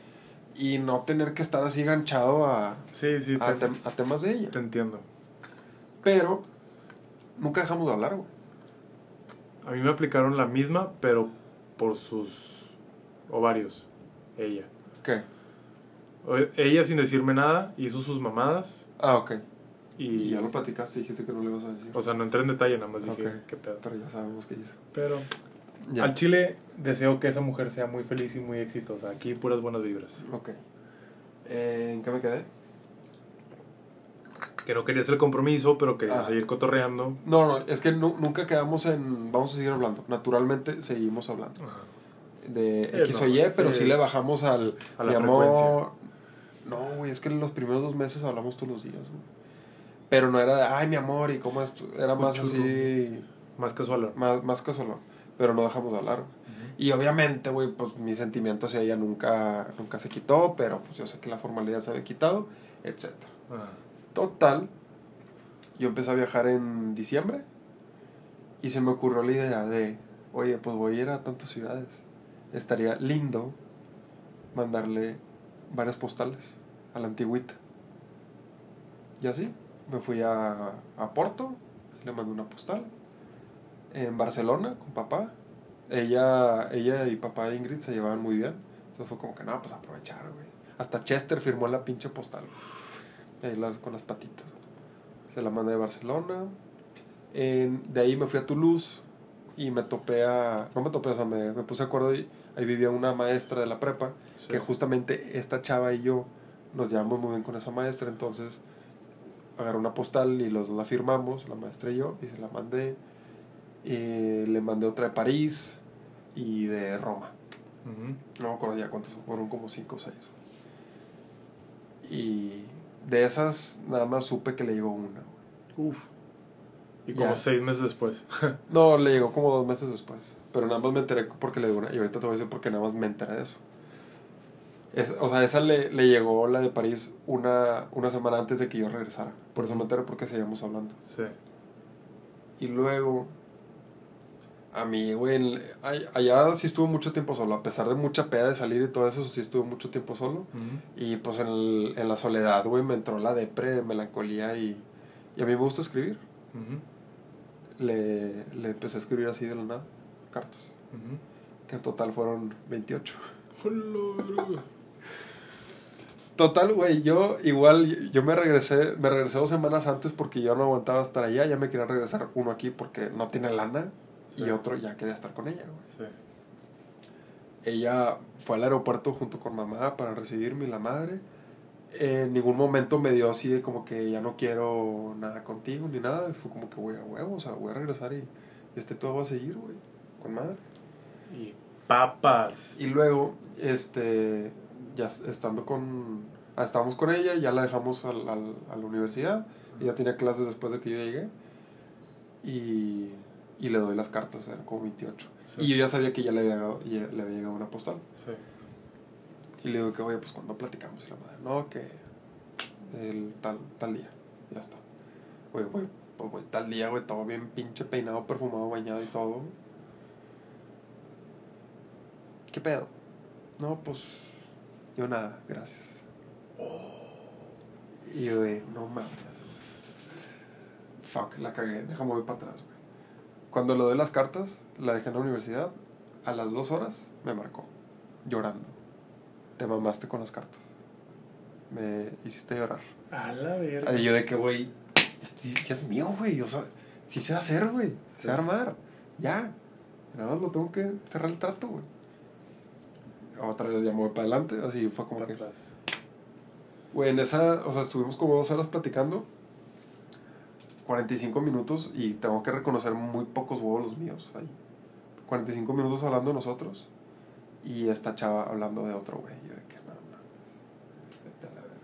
A: y no tener que estar así ganchado a,
B: Sí, sí,
A: a,
B: te,
A: tem- a temas de ella.
B: te entiendo.
A: Pero nunca dejamos de hablar, güey.
B: A mí me aplicaron la misma, pero por sus ovarios. Ella.
A: ¿Qué?
B: Ella sin decirme nada hizo sus mamadas
A: Ah, ok.
B: y...
A: Y ya lo platicaste y dijiste que no le ibas a decir.
B: O sea, no entré en detalle, nada más dije,
A: Ok.
B: qué pedo.
A: Pero ya sabemos qué hizo.
B: Pero
A: Ya.
B: al chile deseo que esa mujer sea muy feliz y muy exitosa. Aquí puras buenas vibras.
A: Ok. Eh, ¿En qué me quedé?
B: Que no querías el compromiso, pero querías
A: Ah.
B: seguir cotorreando.
A: No, no, es que nu- nunca quedamos en. Vamos a seguir hablando. Naturalmente seguimos hablando.
B: Ajá.
A: De
B: Eh,
A: X
B: no,
A: o Y, pero
B: sí
A: sí le bajamos al.
B: a la
A: mi amor. No, güey, es que en los primeros dos meses hablamos todos los días, güey. Pero no era de, ay, mi amor, y cómo es. tu-?" Era más así.
B: Más casual.
A: Más, más casual. Pero no dejamos de hablar. Y obviamente, güey, pues mi sentimiento hacia ella nunca, nunca se quitó, pero pues yo sé que la formalidad se había quitado, etc.
B: Ah.
A: Total, yo empecé a viajar en diciembre y se me ocurrió la idea de, oye, pues voy a ir a tantas ciudades. Estaría lindo mandarle varias postales a la antigüita. Y así, me fui a, a Porto, le mandé una postal. En Barcelona, con papá. Ella, ella y papá Ingrid se llevaban muy bien. Entonces fue como que, no, pues aprovechar, güey. Hasta Chester firmó la pinche postal. Ahí las, con las patitas. Se la mandé de Barcelona. En- de ahí me fui a Toulouse y me topé a... No me topé, o sea, me, me puse de acuerdo y ahí vivía una maestra de la prepa
B: Sí.
A: que justamente esta chava y yo nos llevamos muy bien con esa maestra, entonces agarré una postal y los dos la firmamos, la maestra y yo, y se la mandé. Y le mandé otra de París y de Roma. No me acuerdo ya cuántos fueron, como cinco o seis. Y de esas nada más supe que le llegó una.
B: Uf. Y
A: Ya.
B: como seis meses después.
A: No, le llegó como dos meses después. Pero nada más me enteré porque le llegó una. Y ahorita te voy a decir porque nada más me enteré de eso. Es, o sea, esa le, le llegó la de París una, una semana antes de que yo regresara. Por eso me enteré porque seguíamos hablando.
B: sí.
A: Y luego, a mí, güey, allá sí estuve mucho tiempo solo. A pesar de mucha peda de salir y todo eso, sí estuve mucho tiempo solo.
B: Ujú.
A: Y pues en, el- en la soledad, güey, me entró la depre, melancolía y, y a mí me gusta escribir.
B: Ujú.
A: Le, le empecé a escribir así de la nada, cartas.
B: Ujú.
A: Que en total fueron 28. Total, güey, yo igual, yo me regresé, me regresé dos semanas antes porque yo no aguantaba estar allá, ya me quería regresar uno aquí porque no tiene lana
B: Sí.
A: y otro ya quería estar con ella, güey.
B: Sí.
A: Ella fue al aeropuerto junto con mamá para recibirme y la madre. En ningún momento me dio así de como que ya no quiero nada contigo ni nada. Fue como que, güey, a huevo, o sea, voy a regresar y este todo va a seguir, güey, con madre.
B: Y papas.
A: Y luego, este, ya es- estando con, ah, estábamos con ella, ya la dejamos al, al- a la universidad. Ella tenía clases después de que yo llegué. Y, y le doy las cartas, eran como 28.
B: Sí.
A: Y yo ya sabía que ya le había, llegado, ya le había llegado una postal.
B: Sí.
A: Y le digo que, oye, pues cuando platicamos y la madre, no, que el tal, tal día, ya está. Oye, güey, pues güey, tal día, güey, todo bien pinche peinado, perfumado, bañado y todo. ¿Qué pedo? No, pues yo nada, gracias. Y yo, güey, no mames. Fuck, la cagué, déjame voy para atrás, güey. Cuando le doy las cartas, la dejé en la universidad, a las dos horas me marcó, llorando. Te mamaste con las cartas. Me hiciste llorar.
B: A la verga.
A: Y yo de que, güey, ya es mío, güey. O sea, sí se va a hacer, güey. Se va a armar. Ya. Nada más lo tengo que cerrar el trato, güey. Otra vez ya me voy para adelante. Así fue como que.
B: atrás.
A: Güey, en esa, o sea, estuvimos como dos horas platicando. 45 minutos y tengo que reconocer muy pocos huevos los míos ahí. 45 minutos hablando de nosotros y esta chava hablando de otro güey. Yo de que no, no. Vete a la verga.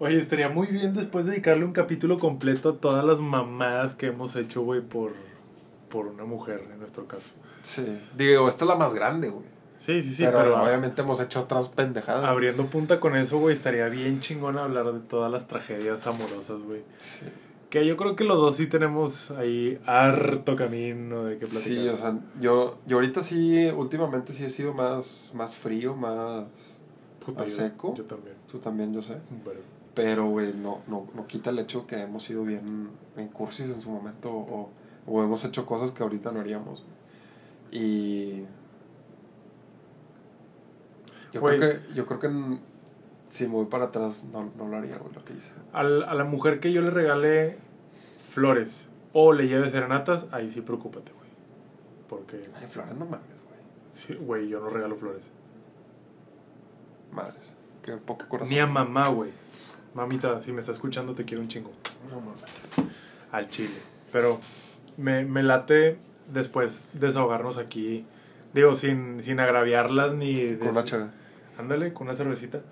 B: Oye, estaría muy bien después dedicarle un capítulo completo a todas las mamadas que hemos hecho, güey, por, por una mujer, en nuestro caso.
A: Sí. Digo, esta es la más grande, güey.
B: Sí, sí, sí,
A: pero,
B: pero,
A: obviamente hemos hecho otras pendejadas.
B: abriendo punta con eso, güey, estaría bien chingón hablar de todas las tragedias amorosas, güey.
A: Sí.
B: Que yo creo que los dos sí tenemos ahí harto camino de que platicar.
A: Sí, o sea, yo, yo ahorita sí, últimamente sí he sido más, más frío, más...
B: Puta,
A: ¿a
B: yo-
A: seco?
B: Yo también.
A: Tú también, yo sé.
B: Pero,
A: Pero, güey, no, no, no quita el hecho que hemos sido bien en cursis en su momento o, o hemos hecho cosas que ahorita no haríamos. Y... Yo
B: Güey.
A: creo que, yo creo que en- si me voy para atrás no, no lo haría, güey, lo que hice.
B: al- a la mujer que yo le regale flores o le lleve serenatas, ahí sí preocúpate, güey. Porque,
A: Ay, Flores, no mames, güey.
B: sí, güey, yo no regalo flores.
A: Madres. Qué poco corazón.
B: Ni a mamá, güey. Mamita, si me está escuchando, te quiero un chingo.
A: No mames.
B: Al chile. Pero me, me late después desahogarnos aquí. Digo, sin, sin agraviarlas ni...
A: Con chévere.
B: Ándale, con una cervecita.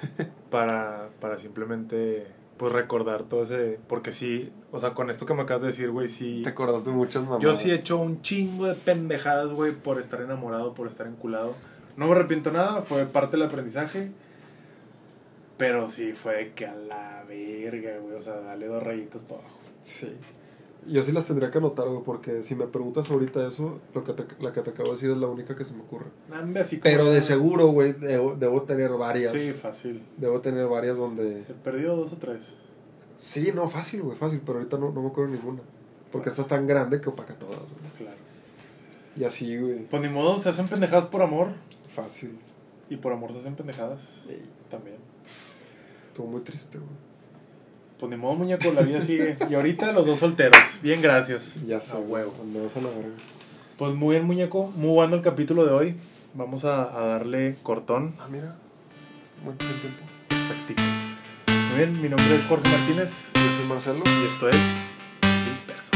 B: para, para simplemente, pues, recordar todo ese... Porque sí, o sea, con esto que me acabas de decir, güey, sí...
A: Te acordaste muchas mamadas.
B: Yo sí he hecho un chingo de pendejadas, güey, por estar enamorado, por estar enculado. No me arrepiento nada, fue parte del aprendizaje. Pero sí fue que a la verga, güey. O sea, dale dos rayitas para abajo.
A: Sí. Yo sí las tendría que anotar, güey, porque si me preguntas ahorita eso, lo que te, la que te acabo de decir es la única que se me ocurre.
B: Ande así como-
A: Pero de seguro, güey, debo, debo tener varias.
B: Sí, fácil.
A: Debo tener varias donde...
B: He perdido dos o tres.
A: Sí, no, fácil, güey, fácil, pero ahorita no, no me acuerdo ninguna. Porque esta es tan grande que opaca todas, güey.
B: Claro.
A: Y así, güey,
B: Pues ni modo, se hacen pendejadas por amor.
A: fácil.
B: Y por amor se hacen pendejadas
A: Ey,
B: también.
A: Estuvo muy triste, güey.
B: Pues ni modo, muñeco, la vida sigue. Y ahorita los dos solteros. Bien, gracias.
A: Ya sé,
B: A huevo.
A: Andabas a la verga.
B: Pues muy bien, muñeco. Muy bueno el capítulo de hoy. Vamos a, a darle cortón.
A: Ah, mira. Buen buen tiempo.
B: Exactito. Muy bien, mi nombre es Jorge Martínez
A: Yo soy Marcelo.
B: y esto es Disperso.